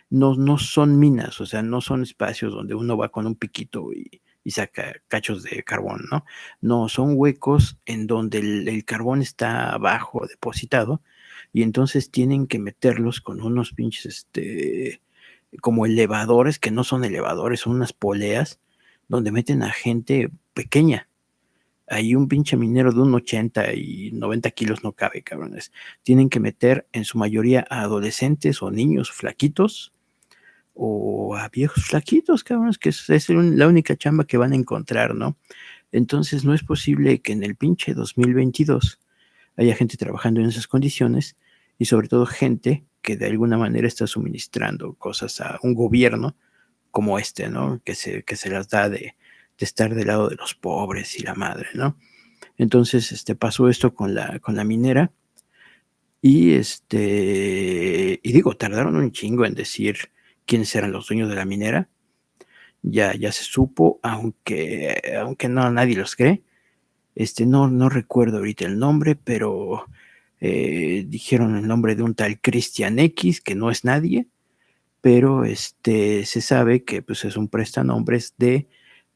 no, no son minas, o sea, no son espacios donde uno va con un piquito y, saca cachos de carbón, ¿no? No, son huecos en donde el, carbón está abajo depositado y entonces tienen que meterlos con unos pinches, este, como elevadores, que no son elevadores, son unas poleas donde meten a gente pequeña, ahí un pinche minero de un 80 y 90 kilos no cabe, cabrones. Tienen que meter en su mayoría a adolescentes o niños flaquitos o a viejos flaquitos, cabrones, que es, es la única chamba que van a encontrar, ¿no? Entonces no es posible que en el pinche 2022 haya gente trabajando en esas condiciones y sobre todo gente que de alguna manera está suministrando cosas a un gobierno como este, ¿no? Que se, que se las da de, de estar del lado de los pobres y la madre, ¿no? Entonces, este, pasó esto con la, con la minera y este, y digo, tardaron un chingo en decir quiénes eran los dueños de la minera. Ya, ya se supo, aunque, aunque no nadie los cree. Este, no, no recuerdo ahorita el nombre, pero eh, dijeron el nombre de un tal Christian X, que no es nadie, pero este, se sabe que pues, es un prestanombres de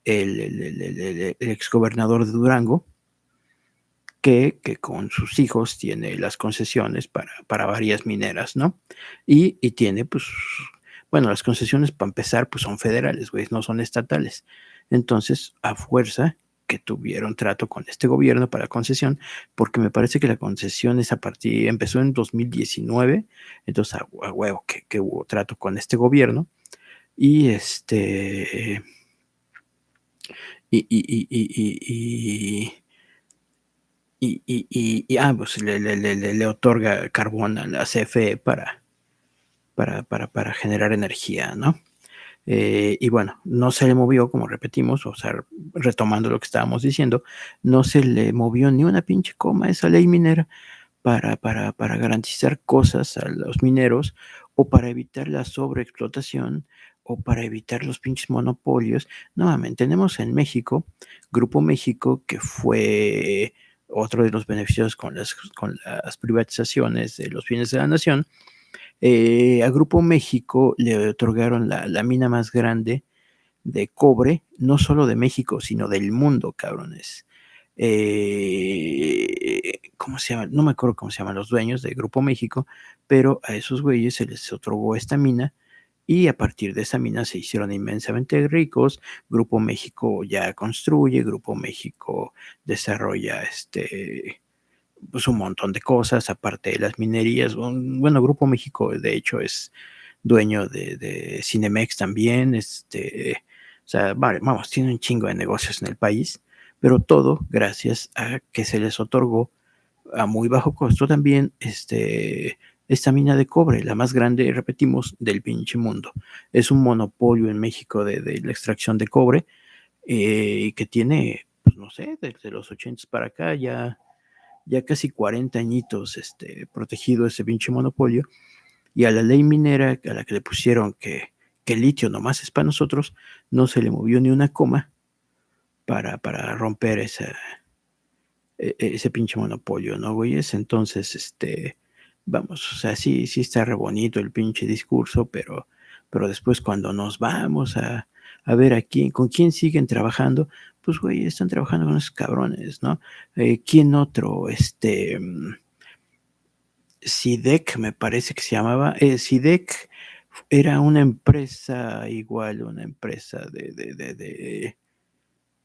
el, exgobernador de Durango, que, con sus hijos tiene las concesiones para, para varias mineras, ¿no? Y, tiene, pues, bueno, las concesiones para empezar, pues son federales, güey, no son estatales. Entonces, a fuerza que tuvieron trato con este gobierno para concesión, porque me parece que la concesión es a partir, empezó en 2019, entonces a, huevo que, que hubo trato con este gobierno. Y este y, y, y, y, y, y, ah, pues le, le, le, le, otorga carbón a la CFE para, para, generar energía, ¿no? Eh, y bueno, no se le movió, como repetimos, o sea, retomando lo que estábamos diciendo, no se le movió ni una pinche coma esa ley minera para, para, para garantizar cosas a los mineros o para evitar la sobreexplotación o para evitar los pinches monopolios. Nuevamente, tenemos en México, Grupo México, que fue otro de los beneficios con las, con las privatizaciones de los bienes de la nación. Eh, a Grupo México le otorgaron la, mina más grande de cobre, no solo de México, sino del mundo, cabrones. Eh, ¿Cómo se llama? No me acuerdo cómo se llaman los dueños de Grupo México, pero a esos güeyes se les otorgó esta mina y a partir de esa mina se hicieron inmensamente ricos. Grupo México ya construye, Grupo México desarrolla este pues un montón de cosas, aparte de las minerías. Bueno, Grupo México, de hecho, es dueño de, de Cinemex también. Este, o sea, vale, vamos, tiene un chingo de negocios en el país, pero todo gracias a que se les otorgó a muy bajo costo también este, esta mina de cobre, la más grande, repetimos, del pinche mundo. Es un monopolio en México de, de la extracción de cobre eh, que tiene, pues no sé, desde los 80 para acá ya, ya casi 40 añitos este, protegido ese pinche monopolio. Y a la ley minera a la que le pusieron que, que el litio nomás es para nosotros, no se le movió ni una coma para, para romper esa, e, e, ese pinche monopolio, ¿no, güeyes? Entonces, este, vamos, o sea, sí, sí está re bonito el pinche discurso, pero, pero después cuando nos vamos a, a ver a quién, con quién siguen trabajando, pues, güey, están trabajando con esos cabrones, ¿no? Eh, ¿Quién otro? Este, SIDEC, me parece que se llamaba, eh, SIDEC era una empresa igual, una empresa de, de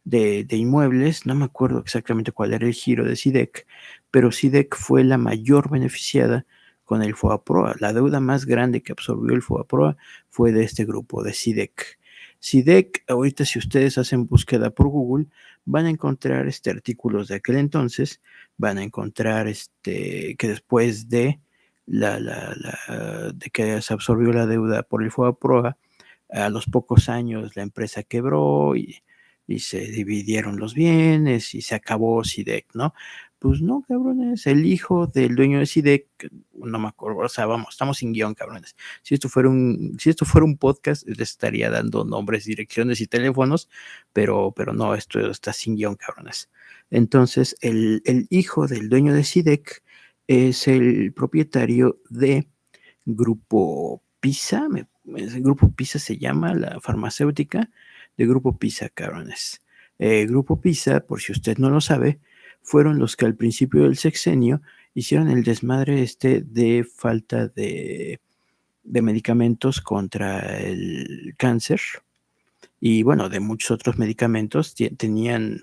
de, de, inmuebles, no me acuerdo exactamente cuál era el giro de SIDEC, pero SIDEC fue la mayor beneficiada con el FOAPROA. La deuda más grande que absorbió el FOAPROA fue de este grupo, de SIDEC. SIDEC, ahorita si ustedes hacen búsqueda por Google, van a encontrar este artículos de aquel entonces, van a encontrar este que después de la, la, la de que se absorbió la deuda por el FOAPROA, a los pocos años la empresa quebró y y se dividieron los bienes y se acabó SIDEC, ¿no? Pues no, cabrones, el hijo del dueño de SIDEC, no me acuerdo, o sea, vamos, estamos sin guion, cabrones. Si esto fuera un, si esto fuera un podcast, les estaría dando nombres, direcciones y teléfonos, pero, pero no, esto está sin guion, cabrones. Entonces, el, el hijo del dueño de SIDEC es el propietario de Grupo PISA, el Grupo PISA se llama, la farmacéutica, de Grupo Pisa, cabrones. Eh, Grupo Pisa, por si usted no lo sabe, fueron los que al principio del sexenio hicieron el desmadre este de falta de, de medicamentos contra el cáncer y bueno, de muchos otros medicamentos tenían,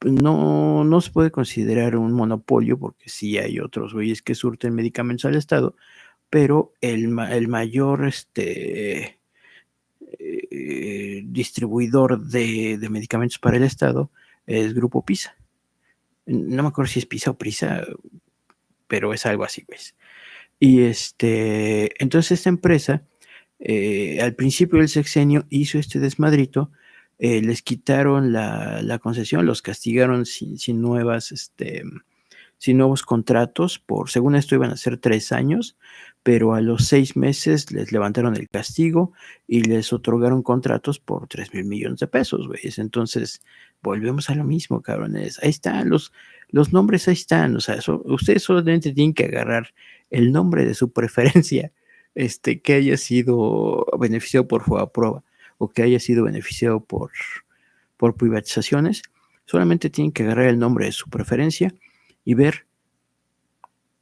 pues, no, no se puede considerar un monopolio porque sí hay otros güeyes que surten medicamentos al Estado, pero el, el mayor, este, eh, distribuidor de, de, medicamentos para el Estado es Grupo PISA. No me acuerdo si es PISA o PRISA, pero es algo así, pues. Y este, entonces esta empresa, eh, al principio del sexenio, hizo este desmadrito, eh, les quitaron la, la, concesión, los castigaron sin, sin nuevas, este, sin nuevos contratos, por, según esto iban a ser tres años, pero a los seis meses les levantaron el castigo y les otorgaron contratos por 3 mil millones de pesos, güey. Entonces, volvemos a lo mismo, cabrones. Ahí están, los, los nombres ahí están. O sea, eso, ustedes solamente tienen que agarrar el nombre de su preferencia, este, que haya sido beneficiado por prueba o que haya sido beneficiado por, por privatizaciones. Solamente tienen que agarrar el nombre de su preferencia y ver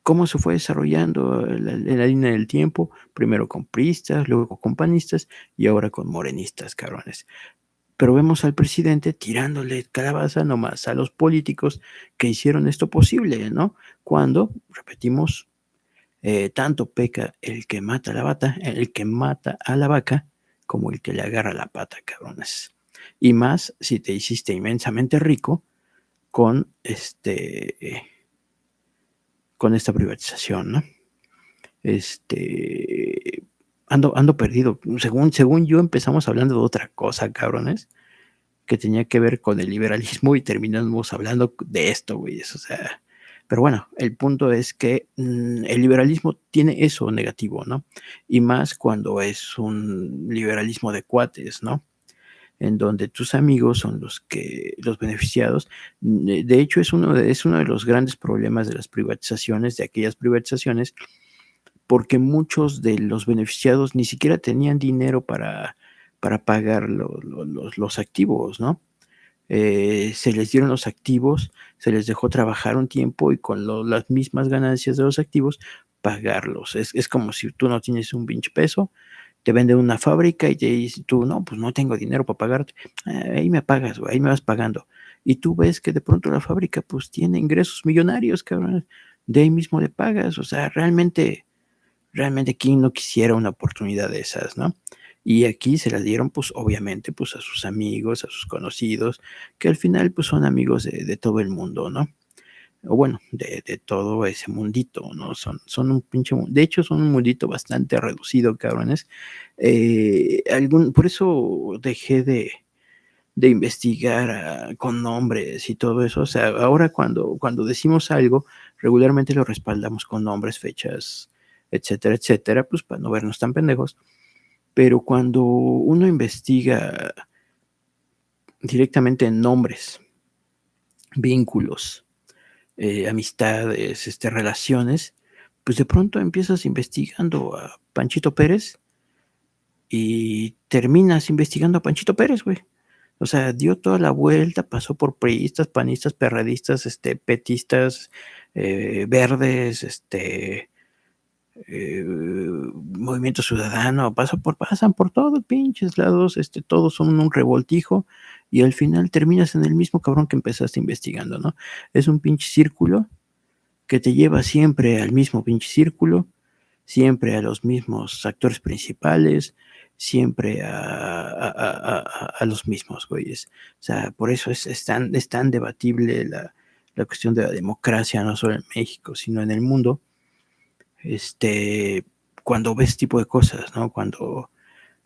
cómo se fue desarrollando la, la, línea del tiempo, primero con pristas, luego con panistas y ahora con morenistas, cabrones. Pero vemos al presidente tirándole calabaza nomás a los políticos que hicieron esto posible, ¿no? Cuando, repetimos, eh, tanto peca el que mata a la bata, el que mata a la vaca, como el que le agarra la pata, cabrones. Y más si te hiciste inmensamente rico con este con esta privatización, ¿no? Este, ando, ando perdido. Según, según yo empezamos hablando de otra cosa, cabrones, que tenía que ver con el liberalismo y terminamos hablando de esto, güey. O sea, pero bueno, el punto es que mm, el liberalismo tiene eso negativo, ¿no? Y más cuando es un liberalismo de cuates, ¿no? En donde tus amigos son los que, los beneficiados. De hecho, es uno de, es uno de los grandes problemas de las privatizaciones, de aquellas privatizaciones, porque muchos de los beneficiados ni siquiera tenían dinero para, para pagar los, los activos, ¿no? Eh, se les dieron los activos, se les dejó trabajar un tiempo y con las mismas ganancias de los activos pagarlos. Es, como si tú no tienes un pinche peso, te venden una fábrica y te dices tú, no, pues no tengo dinero para pagarte. Ah, ahí me pagas, ahí me vas pagando. Y tú ves que de pronto la fábrica pues tiene ingresos millonarios, cabrón. De ahí mismo le pagas. O sea, realmente, realmente, ¿quién no quisiera una oportunidad de esas, no? Y aquí se las dieron, pues obviamente, pues a sus amigos, a sus conocidos, que al final, pues son amigos de, todo el mundo, ¿no? O bueno, de, todo ese mundito, ¿no? Son, son un pinche, de hecho son un mundito bastante reducido, cabrones. Eh, algún, por eso dejé de, de investigar ah, con nombres y todo eso. O sea, ahora cuando, cuando decimos algo, regularmente lo respaldamos con nombres, fechas, etcétera, etcétera, pues para no vernos tan pendejos. Pero cuando uno investiga directamente en nombres, vínculos, eh, amistades, este, relaciones, pues de pronto empiezas investigando a Panchito Pérez y terminas investigando a Panchito Pérez, güey. O sea, dio toda la vuelta, pasó por priistas, panistas, perradistas, este, petistas, eh, verdes, este, eh, movimiento ciudadano, pasan por, pasan por todos pinches lados, este, todos son un revoltijo y al final terminas en el mismo cabrón que empezaste investigando, ¿no? Es un pinche círculo que te lleva siempre al mismo pinche círculo, siempre a los mismos actores principales, siempre a, los mismos güeyes. O sea, por eso es, es, tan, es tan debatible la, la cuestión de la democracia, no solo en México, sino en el mundo este, cuando ves tipo de cosas, ¿no? Cuando,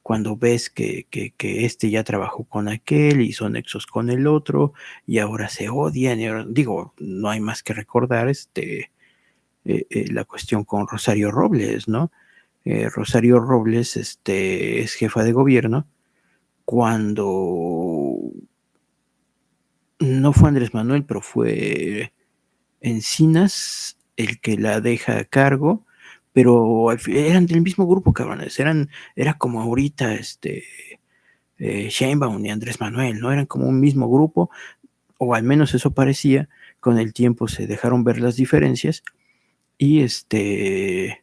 cuando ves que, que, este ya trabajó con aquel, hizo nexos con el otro, y ahora se odian, digo, no hay más que recordar este, eh, eh, la cuestión con Rosario Robles, ¿no? Eh, Rosario Robles este, es jefa de gobierno cuando no fue Andrés Manuel, pero fue Encinas el que la deja a cargo, pero eran del mismo grupo, cabrones, eran, era como ahorita, este, eh, Sheinbaum y Andrés Manuel, ¿no? Eran como un mismo grupo, o al menos eso parecía, con el tiempo se dejaron ver las diferencias, y este,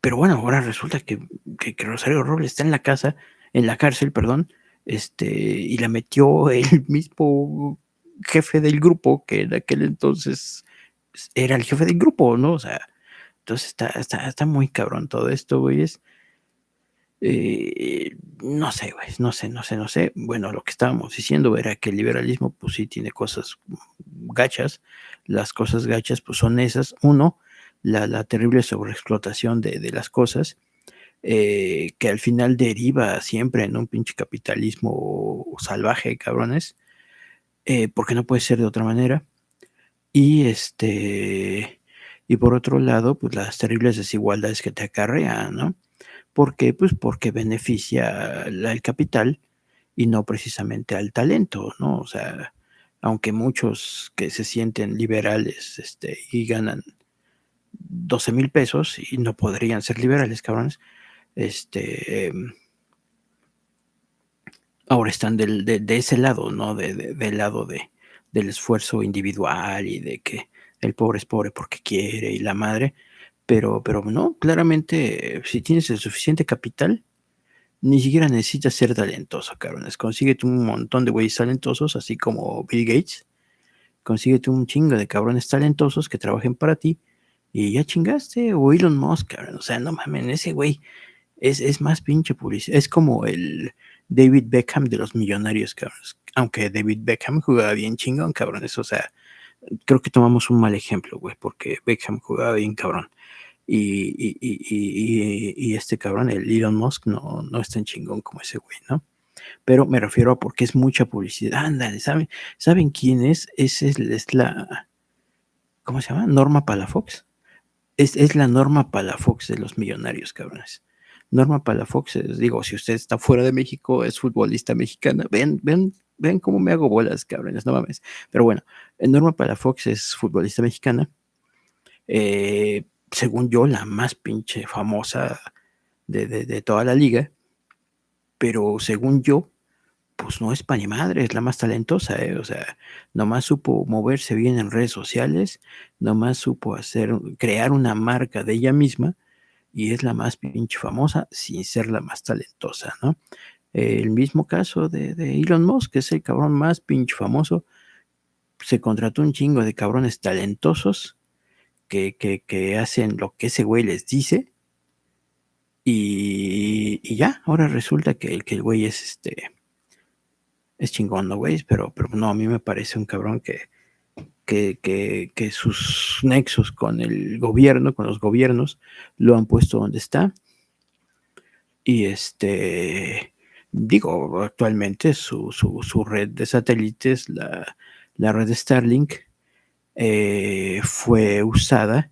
pero bueno, ahora resulta que, que, Rosario Robles está en la casa, en la cárcel, perdón, este, y la metió el mismo jefe del grupo que en aquel entonces era el jefe del grupo, ¿no? O sea, entonces está, está, está muy cabrón todo esto, güey. Eh, no sé, güey, no sé, no sé, no sé. Bueno, lo que estábamos diciendo era que el liberalismo, pues sí, tiene cosas gachas. Las cosas gachas, pues son esas. Uno, la, terrible sobreexplotación de, de las cosas, eh, que al final deriva siempre en un pinche capitalismo salvaje, cabrones, eh, porque no puede ser de otra manera. Y este, y por otro lado, pues las terribles desigualdades que te acarrean, ¿no? ¿Por qué? Pues porque beneficia al capital y no precisamente al talento, ¿no? O sea, aunque muchos que se sienten liberales este, y ganan 12 mil pesos y no podrían ser liberales, cabrones, este, ahora están del, de, ese lado, ¿no? De, del lado de, del esfuerzo individual y de que el pobre es pobre porque quiere y la madre, pero, pero no, claramente si tienes el suficiente capital, ni siquiera necesitas ser talentoso, cabrones. Consíguete un montón de güeyes talentosos, así como Bill Gates. Consíguete un chingo de cabrones talentosos que trabajen para ti y ya chingaste. O Elon Musk, cabrón. O sea, no mames, ese güey es, es más pinche publicidad. Es como el David Beckham de los millonarios, cabrones aunque David Beckham jugaba bien chingón, cabrones. O sea, creo que tomamos un mal ejemplo, güey, porque Beckham jugaba bien cabrón. Y, y, y, y, este cabrón, el Elon Musk, no, no es tan chingón como ese güey, ¿no? Pero me refiero a porque es mucha publicidad. Ándale, ¿saben, ¿saben quién es? Esa es, es la. ¿Cómo se llama? Norma Palafox. Es, es la Norma Palafox de los millonarios, cabrones. Norma Palafox, es, digo, si usted está fuera de México, es futbolista mexicana, ven, ven, ven cómo me hago bolas, cabrones, no mames. Pero bueno, Norma Palafox es futbolista mexicana. Eh, según yo, la más pinche famosa de, toda la liga, pero según yo, pues no es pa' ni madre, es la más talentosa, ¿eh? o sea, nomás supo moverse bien en redes sociales, nomás supo hacer, crear una marca de ella misma y es la más pinche famosa sin ser la más talentosa, ¿no? El mismo caso de, Elon Musk, que es el cabrón más pinche famoso, se contrató un chingo de cabrones talentosos que, hacen lo que ese güey les dice. Y, ya, ahora resulta que, que el güey es este. Es chingón, ¿no, güey? Pero, pero no, a mí me parece un cabrón que, que, que, sus nexos con el gobierno, con los gobiernos, lo han puesto donde está. Y este, digo, actualmente su, su, red de satélites, la, la red Starlink, eh, fue usada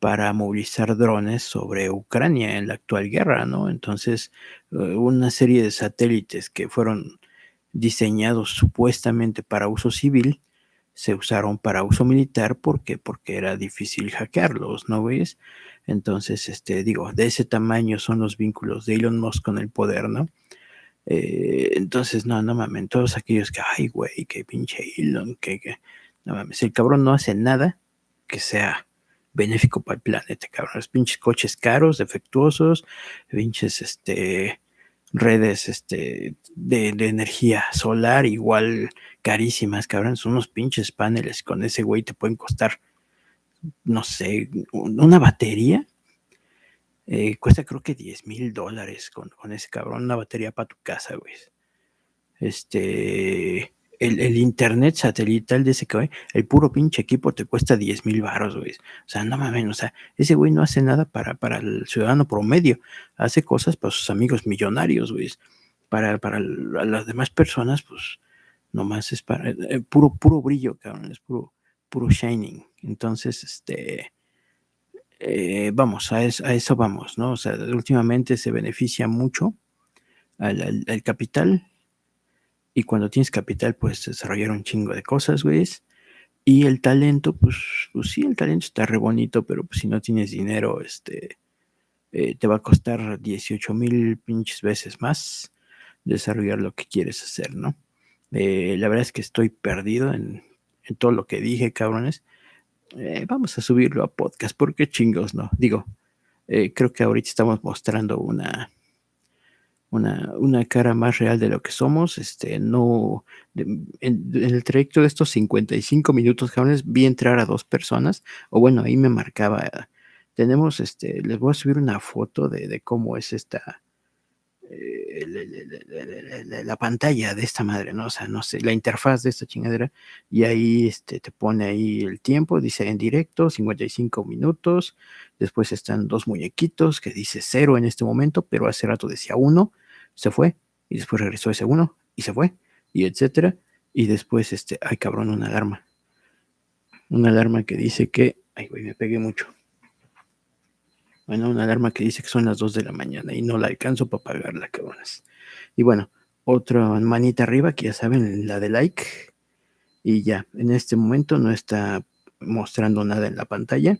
para movilizar drones sobre Ucrania en la actual guerra, ¿no? Entonces, eh, una serie de satélites que fueron diseñados supuestamente para uso civil se usaron para uso militar porque porque era difícil hackearlos, ¿no ves? Entonces, este, digo, de ese tamaño son los vínculos de Elon Musk con el poder, ¿no? Eh, entonces, no, no mames, todos aquellos que, ay, güey, que pinche Elon, que, no mames, el cabrón no hace nada que sea benéfico para el planeta, cabrón. Los pinches coches caros, defectuosos, pinches este, redes este, de, energía solar igual carísimas, cabrón. Son unos pinches paneles con ese güey te pueden costar, no sé, una batería. Eh, cuesta creo que 10 mil dólares con, ese cabrón, una batería para tu casa, güey. Este, el, internet satelital de ese güey, el puro pinche equipo te cuesta 10 mil baros, güey. O sea, no mames, o sea, ese güey no hace nada para, para el ciudadano promedio, hace cosas para sus amigos millonarios, güey. Para, para las demás personas, pues, nomás es para, eh, puro, puro brillo, cabrón, es puro, puro shining. Entonces, este, eh, vamos, a eso, a eso vamos, ¿no? O sea, últimamente se beneficia mucho al, al capital y cuando tienes capital, puedes desarrollar un chingo de cosas, güey. Y el talento, pues, pues sí, el talento está re bonito, pero pues, si no tienes dinero, este, eh, te va a costar 18 mil pinches veces más desarrollar lo que quieres hacer, ¿no? Eh, la verdad es que estoy perdido en, todo lo que dije, cabrones. Eh, vamos a subirlo a podcast, porque chingos, ¿no? Digo, creo que ahorita estamos mostrando una, una, una, cara más real de lo que somos. Este, no, en, el trayecto de estos 55 minutos, jóvenes, vi entrar a dos personas, o bueno, ahí me marcaba. Tenemos, este, les voy a subir una foto de cómo es esta, eh, la, pantalla de esta madre, ¿no? O sea, no sé, la interfaz de esta chingadera, y ahí este, te pone ahí el tiempo, dice en directo, 55 minutos, después están dos muñequitos que dice cero en este momento, pero hace rato decía uno, se fue, y después regresó ese uno, y se fue, y etcétera, y después, este, ay cabrón, una alarma, una alarma que dice que, ay güey, me pegué mucho bueno, una alarma que dice que son las 2 de la mañana y no la alcanzo para pagarla, cabrones. Y bueno, otra manita arriba, que ya saben, la de like. Y ya, en este momento no está mostrando nada en la pantalla.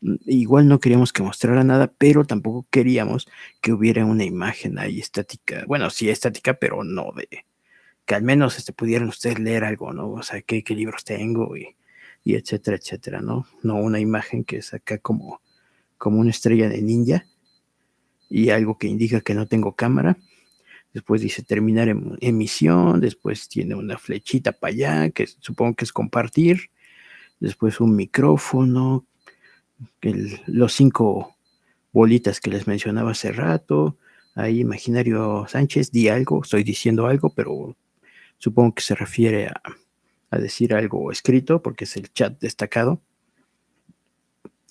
Igual no queríamos que mostrara nada, pero tampoco queríamos que hubiera una imagen ahí estática. Bueno, sí estática, pero no de que al menos este, pudieran ustedes leer algo, ¿no? O sea, qué, qué libros tengo y, y etcétera, etcétera, ¿no? No una imagen que es acá como como una estrella de ninja y algo que indica que no tengo cámara. Después dice terminar em, emisión, después tiene una flechita para allá, que supongo que es compartir. Después un micrófono, los cinco bolitas que les mencionaba hace rato. Ahí Imaginario Sánchez, di algo, estoy diciendo algo, pero supongo que se refiere a, a decir algo escrito porque es el chat destacado.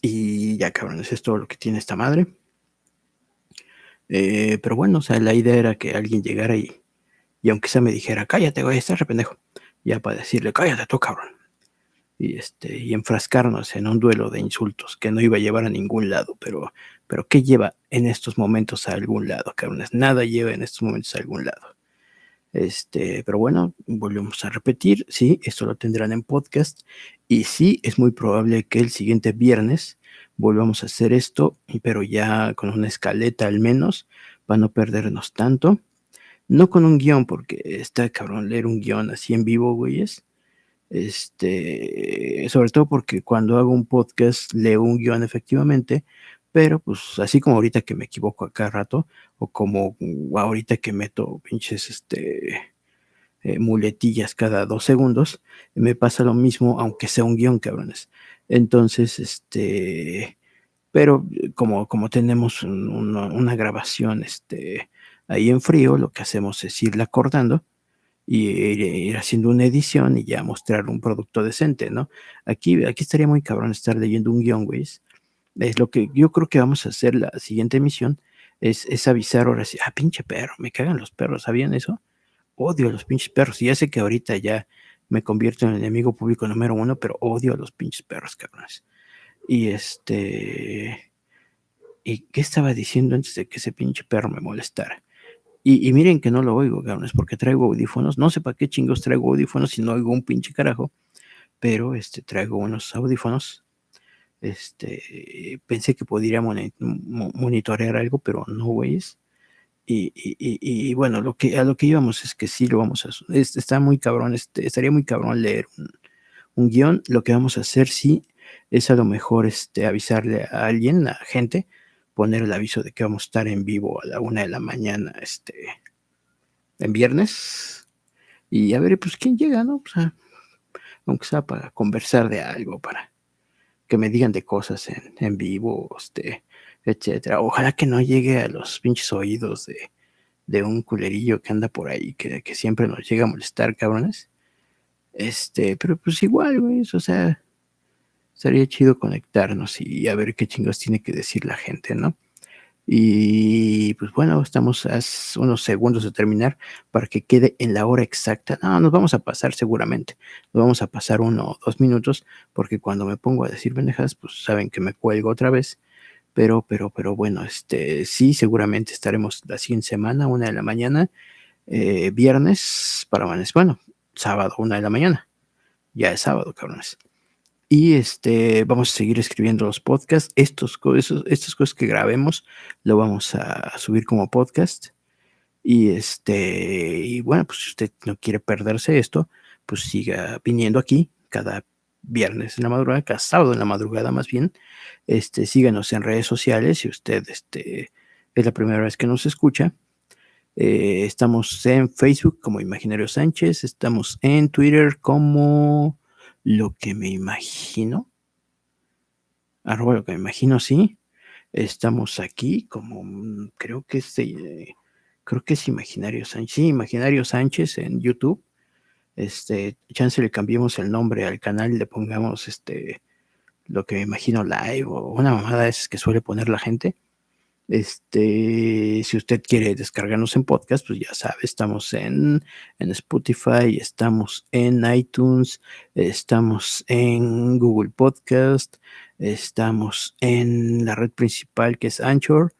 Y ya, cabrones, es todo lo que tiene esta madre. Eh, pero bueno, o sea, la idea era que alguien llegara y, y aunque sea me dijera, cállate, güey, estás pendejo. Ya para decirle, cállate tú, cabrón. Y, este, y enfrascarnos en un duelo de insultos que no iba a llevar a ningún lado. Pero, pero ¿qué lleva en estos momentos a algún lado, cabrones? Nada lleva en estos momentos a algún lado. Este, pero bueno, volvemos a repetir, sí, esto lo tendrán en podcast y sí, es muy probable que el siguiente viernes volvamos a hacer esto, pero ya con una escaleta al menos, para no perdernos tanto. No con un guion, porque está cabrón leer un guion así en vivo, güeyes. Este, sobre todo porque cuando hago un podcast leo un guion efectivamente, pero pues así como ahorita que me equivoco a cada rato, o como ahorita que meto pinches este, eh, muletillas cada dos segundos, me pasa lo mismo, aunque sea un guion, cabrones. Entonces, este, pero como, como tenemos una grabación este, ahí en frío, lo que hacemos es irla acordando y ir, haciendo una edición y ya mostrar un producto decente, ¿no? Aquí, aquí estaría muy cabrón estar leyendo un guion, güey es lo que yo creo que vamos a hacer la siguiente emisión, es, avisar ahora sí, ah, pinche perro, me cagan los perros, ¿sabían eso? Odio a los pinches perros, y ya sé que ahorita ya me convierto en el enemigo público número uno, pero odio a los pinches perros, cabrones. Y este... ¿Y qué estaba diciendo antes de que ese pinche perro me molestara? Y, y, miren que no lo oigo, cabrones, porque traigo audífonos. No sé para qué chingos traigo audífonos si no oigo un pinche carajo. Pero este, traigo unos audífonos este, pensé que podría monitorear algo, pero no, güeyes. Y, y, y, bueno, lo que, a lo que íbamos es que sí lo vamos a está muy cabrón, este, estaría muy cabrón leer un, guion. Lo que vamos a hacer sí es a lo mejor este, avisarle a alguien, a gente, poner el aviso de que vamos a estar en vivo a la una de la mañana, este, en viernes. Y a ver, pues quién llega, ¿no? aunque sea para conversar de algo, para que me digan de cosas en, en vivo, este, etcétera. Ojalá que no llegue a los pinches oídos de, de un culerillo que anda por ahí, que, que, siempre nos llega a molestar, cabrones. Este, pero pues igual, güey, o sea, sería chido conectarnos y a ver qué chingos tiene que decir la gente, ¿no? Y pues bueno, estamos a unos segundos de terminar para que quede en la hora exacta. No, nos vamos a pasar seguramente. Nos vamos a pasar uno o dos minutos porque cuando me pongo a decir pendejas, pues saben que me cuelgo otra vez. Pero, pero, pero bueno, este sí, seguramente estaremos la siguiente semana, una de la mañana, eh, viernes para bueno, sábado, una de la mañana. Ya es sábado, cabrones. Y este, vamos a seguir escribiendo los podcasts. Estos, estas cosas que grabemos lo vamos a subir como podcast. Y este, y bueno, pues si usted no quiere perderse esto, pues siga viniendo aquí cada viernes en la madrugada, cada sábado en la madrugada más bien. Este, síganos en redes sociales si usted este, es la primera vez que nos escucha. Eh, estamos en Facebook como Imaginario Sánchez, estamos en Twitter como lo que me imagino, arroba lo que me imagino, sí, estamos aquí como, mm, creo que es, eh, creo que es Imaginario Sánchez, sí, Imaginario Sánchez en YouTube, este, chance le cambiemos el nombre al canal y le pongamos, este, lo que me imagino live o una mamada es que suele poner la gente, este, si usted quiere descargarnos en podcast, pues ya sabe, estamos en, en Spotify, estamos en iTunes, estamos en Google Podcast, estamos en la red principal que es Anchor.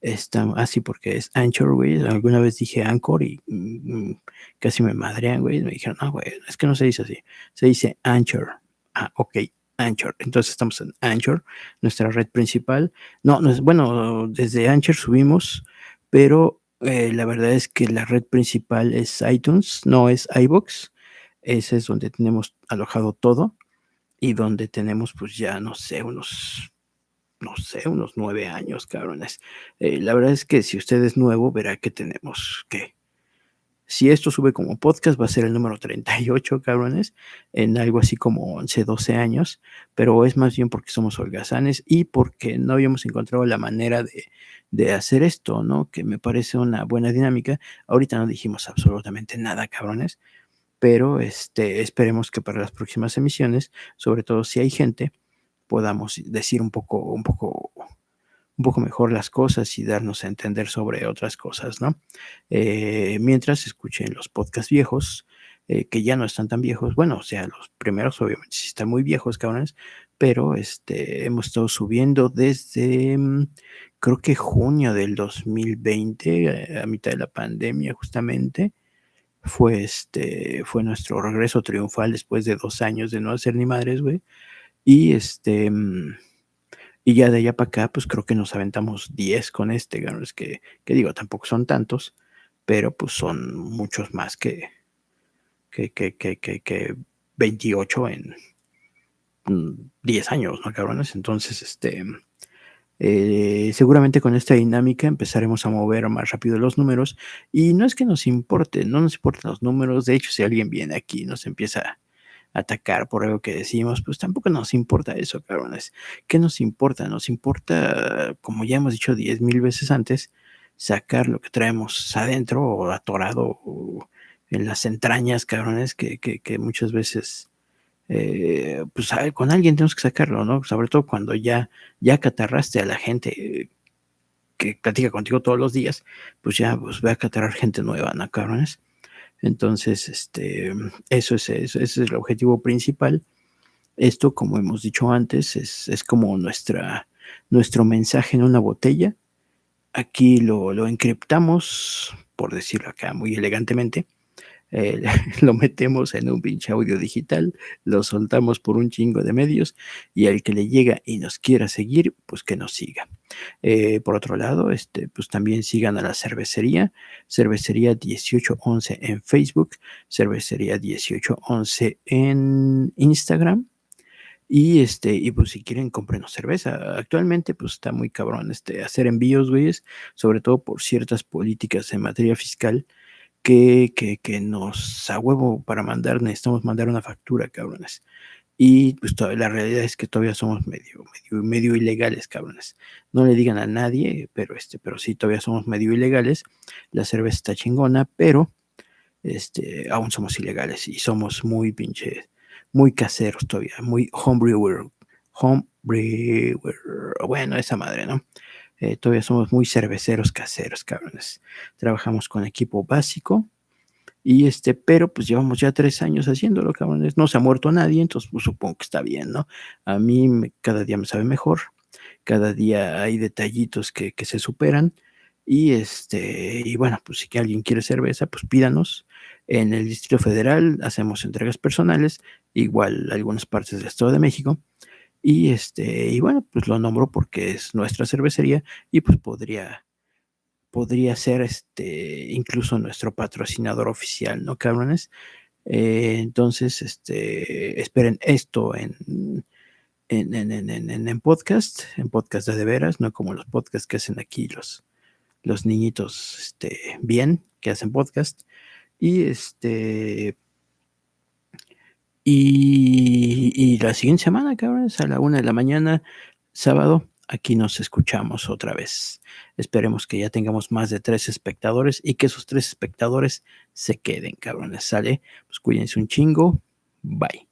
Estamos, así ah, porque es Anchor, güey. Alguna vez dije Anchor y mm, casi me madrean, güey. Me dijeron, no, güey, es que no se dice así. Se dice Anchor. Ah, ok, Anchor. Entonces estamos en Anchor, nuestra red principal. No, no es, bueno, desde Anchor subimos, pero eh, la verdad es que la red principal es iTunes, no es iBox. Ese es donde tenemos alojado todo y donde tenemos, pues ya no sé, unos, no sé, unos nueve años, cabrones. Eh, la verdad es que si usted es nuevo, verá que tenemos que si esto sube como podcast, va a ser el número 38, cabrones, en algo así como 11, 12 años, pero es más bien porque somos holgazanes y porque no habíamos encontrado la manera de, hacer esto, ¿no? Que me parece una buena dinámica. Ahorita no dijimos absolutamente nada, cabrones, pero este, esperemos que para las próximas emisiones, sobre todo si hay gente, podamos decir un poco, un poco, un poco mejor las cosas y darnos a entender sobre otras cosas, ¿no? Eh, mientras escuchen los podcasts viejos, eh, que ya no están tan viejos, bueno, o sea, los primeros obviamente sí están muy viejos, cabrones, pero este, hemos estado subiendo desde, mm, creo que junio del 2020, eh, a mitad de la pandemia justamente, fue este, fue nuestro regreso triunfal después de dos años de no hacer ni madres, güey. Y este, mm, y ya de allá para acá, pues creo que nos aventamos 10 con este, es que, que digo, tampoco son tantos, pero pues son muchos más que, que, que, que, que 28 en 10 mm, años, ¿no, cabrones? Entonces, este, eh, seguramente con esta dinámica empezaremos a mover más rápido los números y no es que nos importe, no nos importan los números, de hecho, si alguien viene aquí y nos empieza atacar por algo que decimos, pues tampoco nos importa eso, cabrones. ¿Qué nos importa? Nos importa, como ya hemos dicho diez mil veces antes, sacar lo que traemos adentro o atorado en las entrañas, cabrones, que, que, muchas veces, eh, pues con alguien tenemos que sacarlo, ¿no? Sobre todo cuando ya, ya catarraste a la gente que platica contigo todos los días, pues ya pues, ve a catarrar gente nueva, ¿no, cabrones? Entonces, este, eso es, eso, es el objetivo principal. Esto, como hemos dicho antes, es, como nuestra, nuestro mensaje en una botella. Aquí lo, lo encriptamos, por decirlo acá muy elegantemente, eh, lo metemos en un pinche audio digital, lo soltamos por un chingo de medios y al que le llega y nos quiera seguir, pues que nos siga. Eh, por otro lado, este, pues también sigan a la cervecería, cervecería 1811 en Facebook, cervecería 1811 en Instagram. Y este, y pues si quieren, cómprenos cerveza. Actualmente, pues está muy cabrón este hacer envíos, güeyes, sobre todo por ciertas políticas en materia fiscal que, que, que, nos a huevo para mandar, necesitamos mandar una factura, cabrones. Y pues la realidad es que todavía somos medio, medio, medio ilegales, cabrones. No le digan a nadie, pero este, pero sí, todavía somos medio ilegales. La cerveza está chingona, pero este, aún somos ilegales y somos muy pinches, muy caseros todavía, muy homebrewer, homebrewer, bueno, esa madre, ¿no? Eh, todavía somos muy cerveceros caseros, cabrones. Trabajamos con equipo básico. Y este, pero pues llevamos ya tres años haciéndolo, cabrones. No se ha muerto nadie, entonces pues, supongo que está bien, ¿no? A mí cada día me sabe mejor. Cada día hay detallitos que, que se superan. Y este, y bueno, pues si alguien quiere cerveza, pues pídanos. En el Distrito Federal hacemos entregas personales, igual algunas partes del Estado de México. Y este, y bueno, pues lo nombro porque es nuestra cervecería y pues podría, podría ser este, incluso nuestro patrocinador oficial, ¿no, cabrones? Eh, entonces, este, esperen esto en, en, en, en, podcast, en podcast de, de veras, no como los podcasts que hacen aquí los, los niñitos, este, bien, que hacen podcast. Y este, y, la siguiente semana, cabrones, a la una de la mañana, sábado, aquí nos escuchamos otra vez. Esperemos que ya tengamos más de tres espectadores y que esos tres espectadores se queden, cabrones. Sale, pues cuídense un chingo. Bye.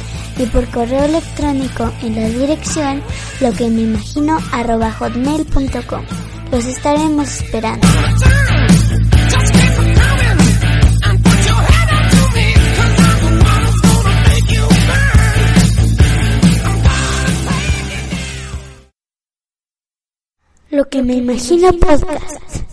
y por correo electrónico en la dirección lo que me imagino hotmail.com. Los estaremos esperando. Lo que me imagino podcast.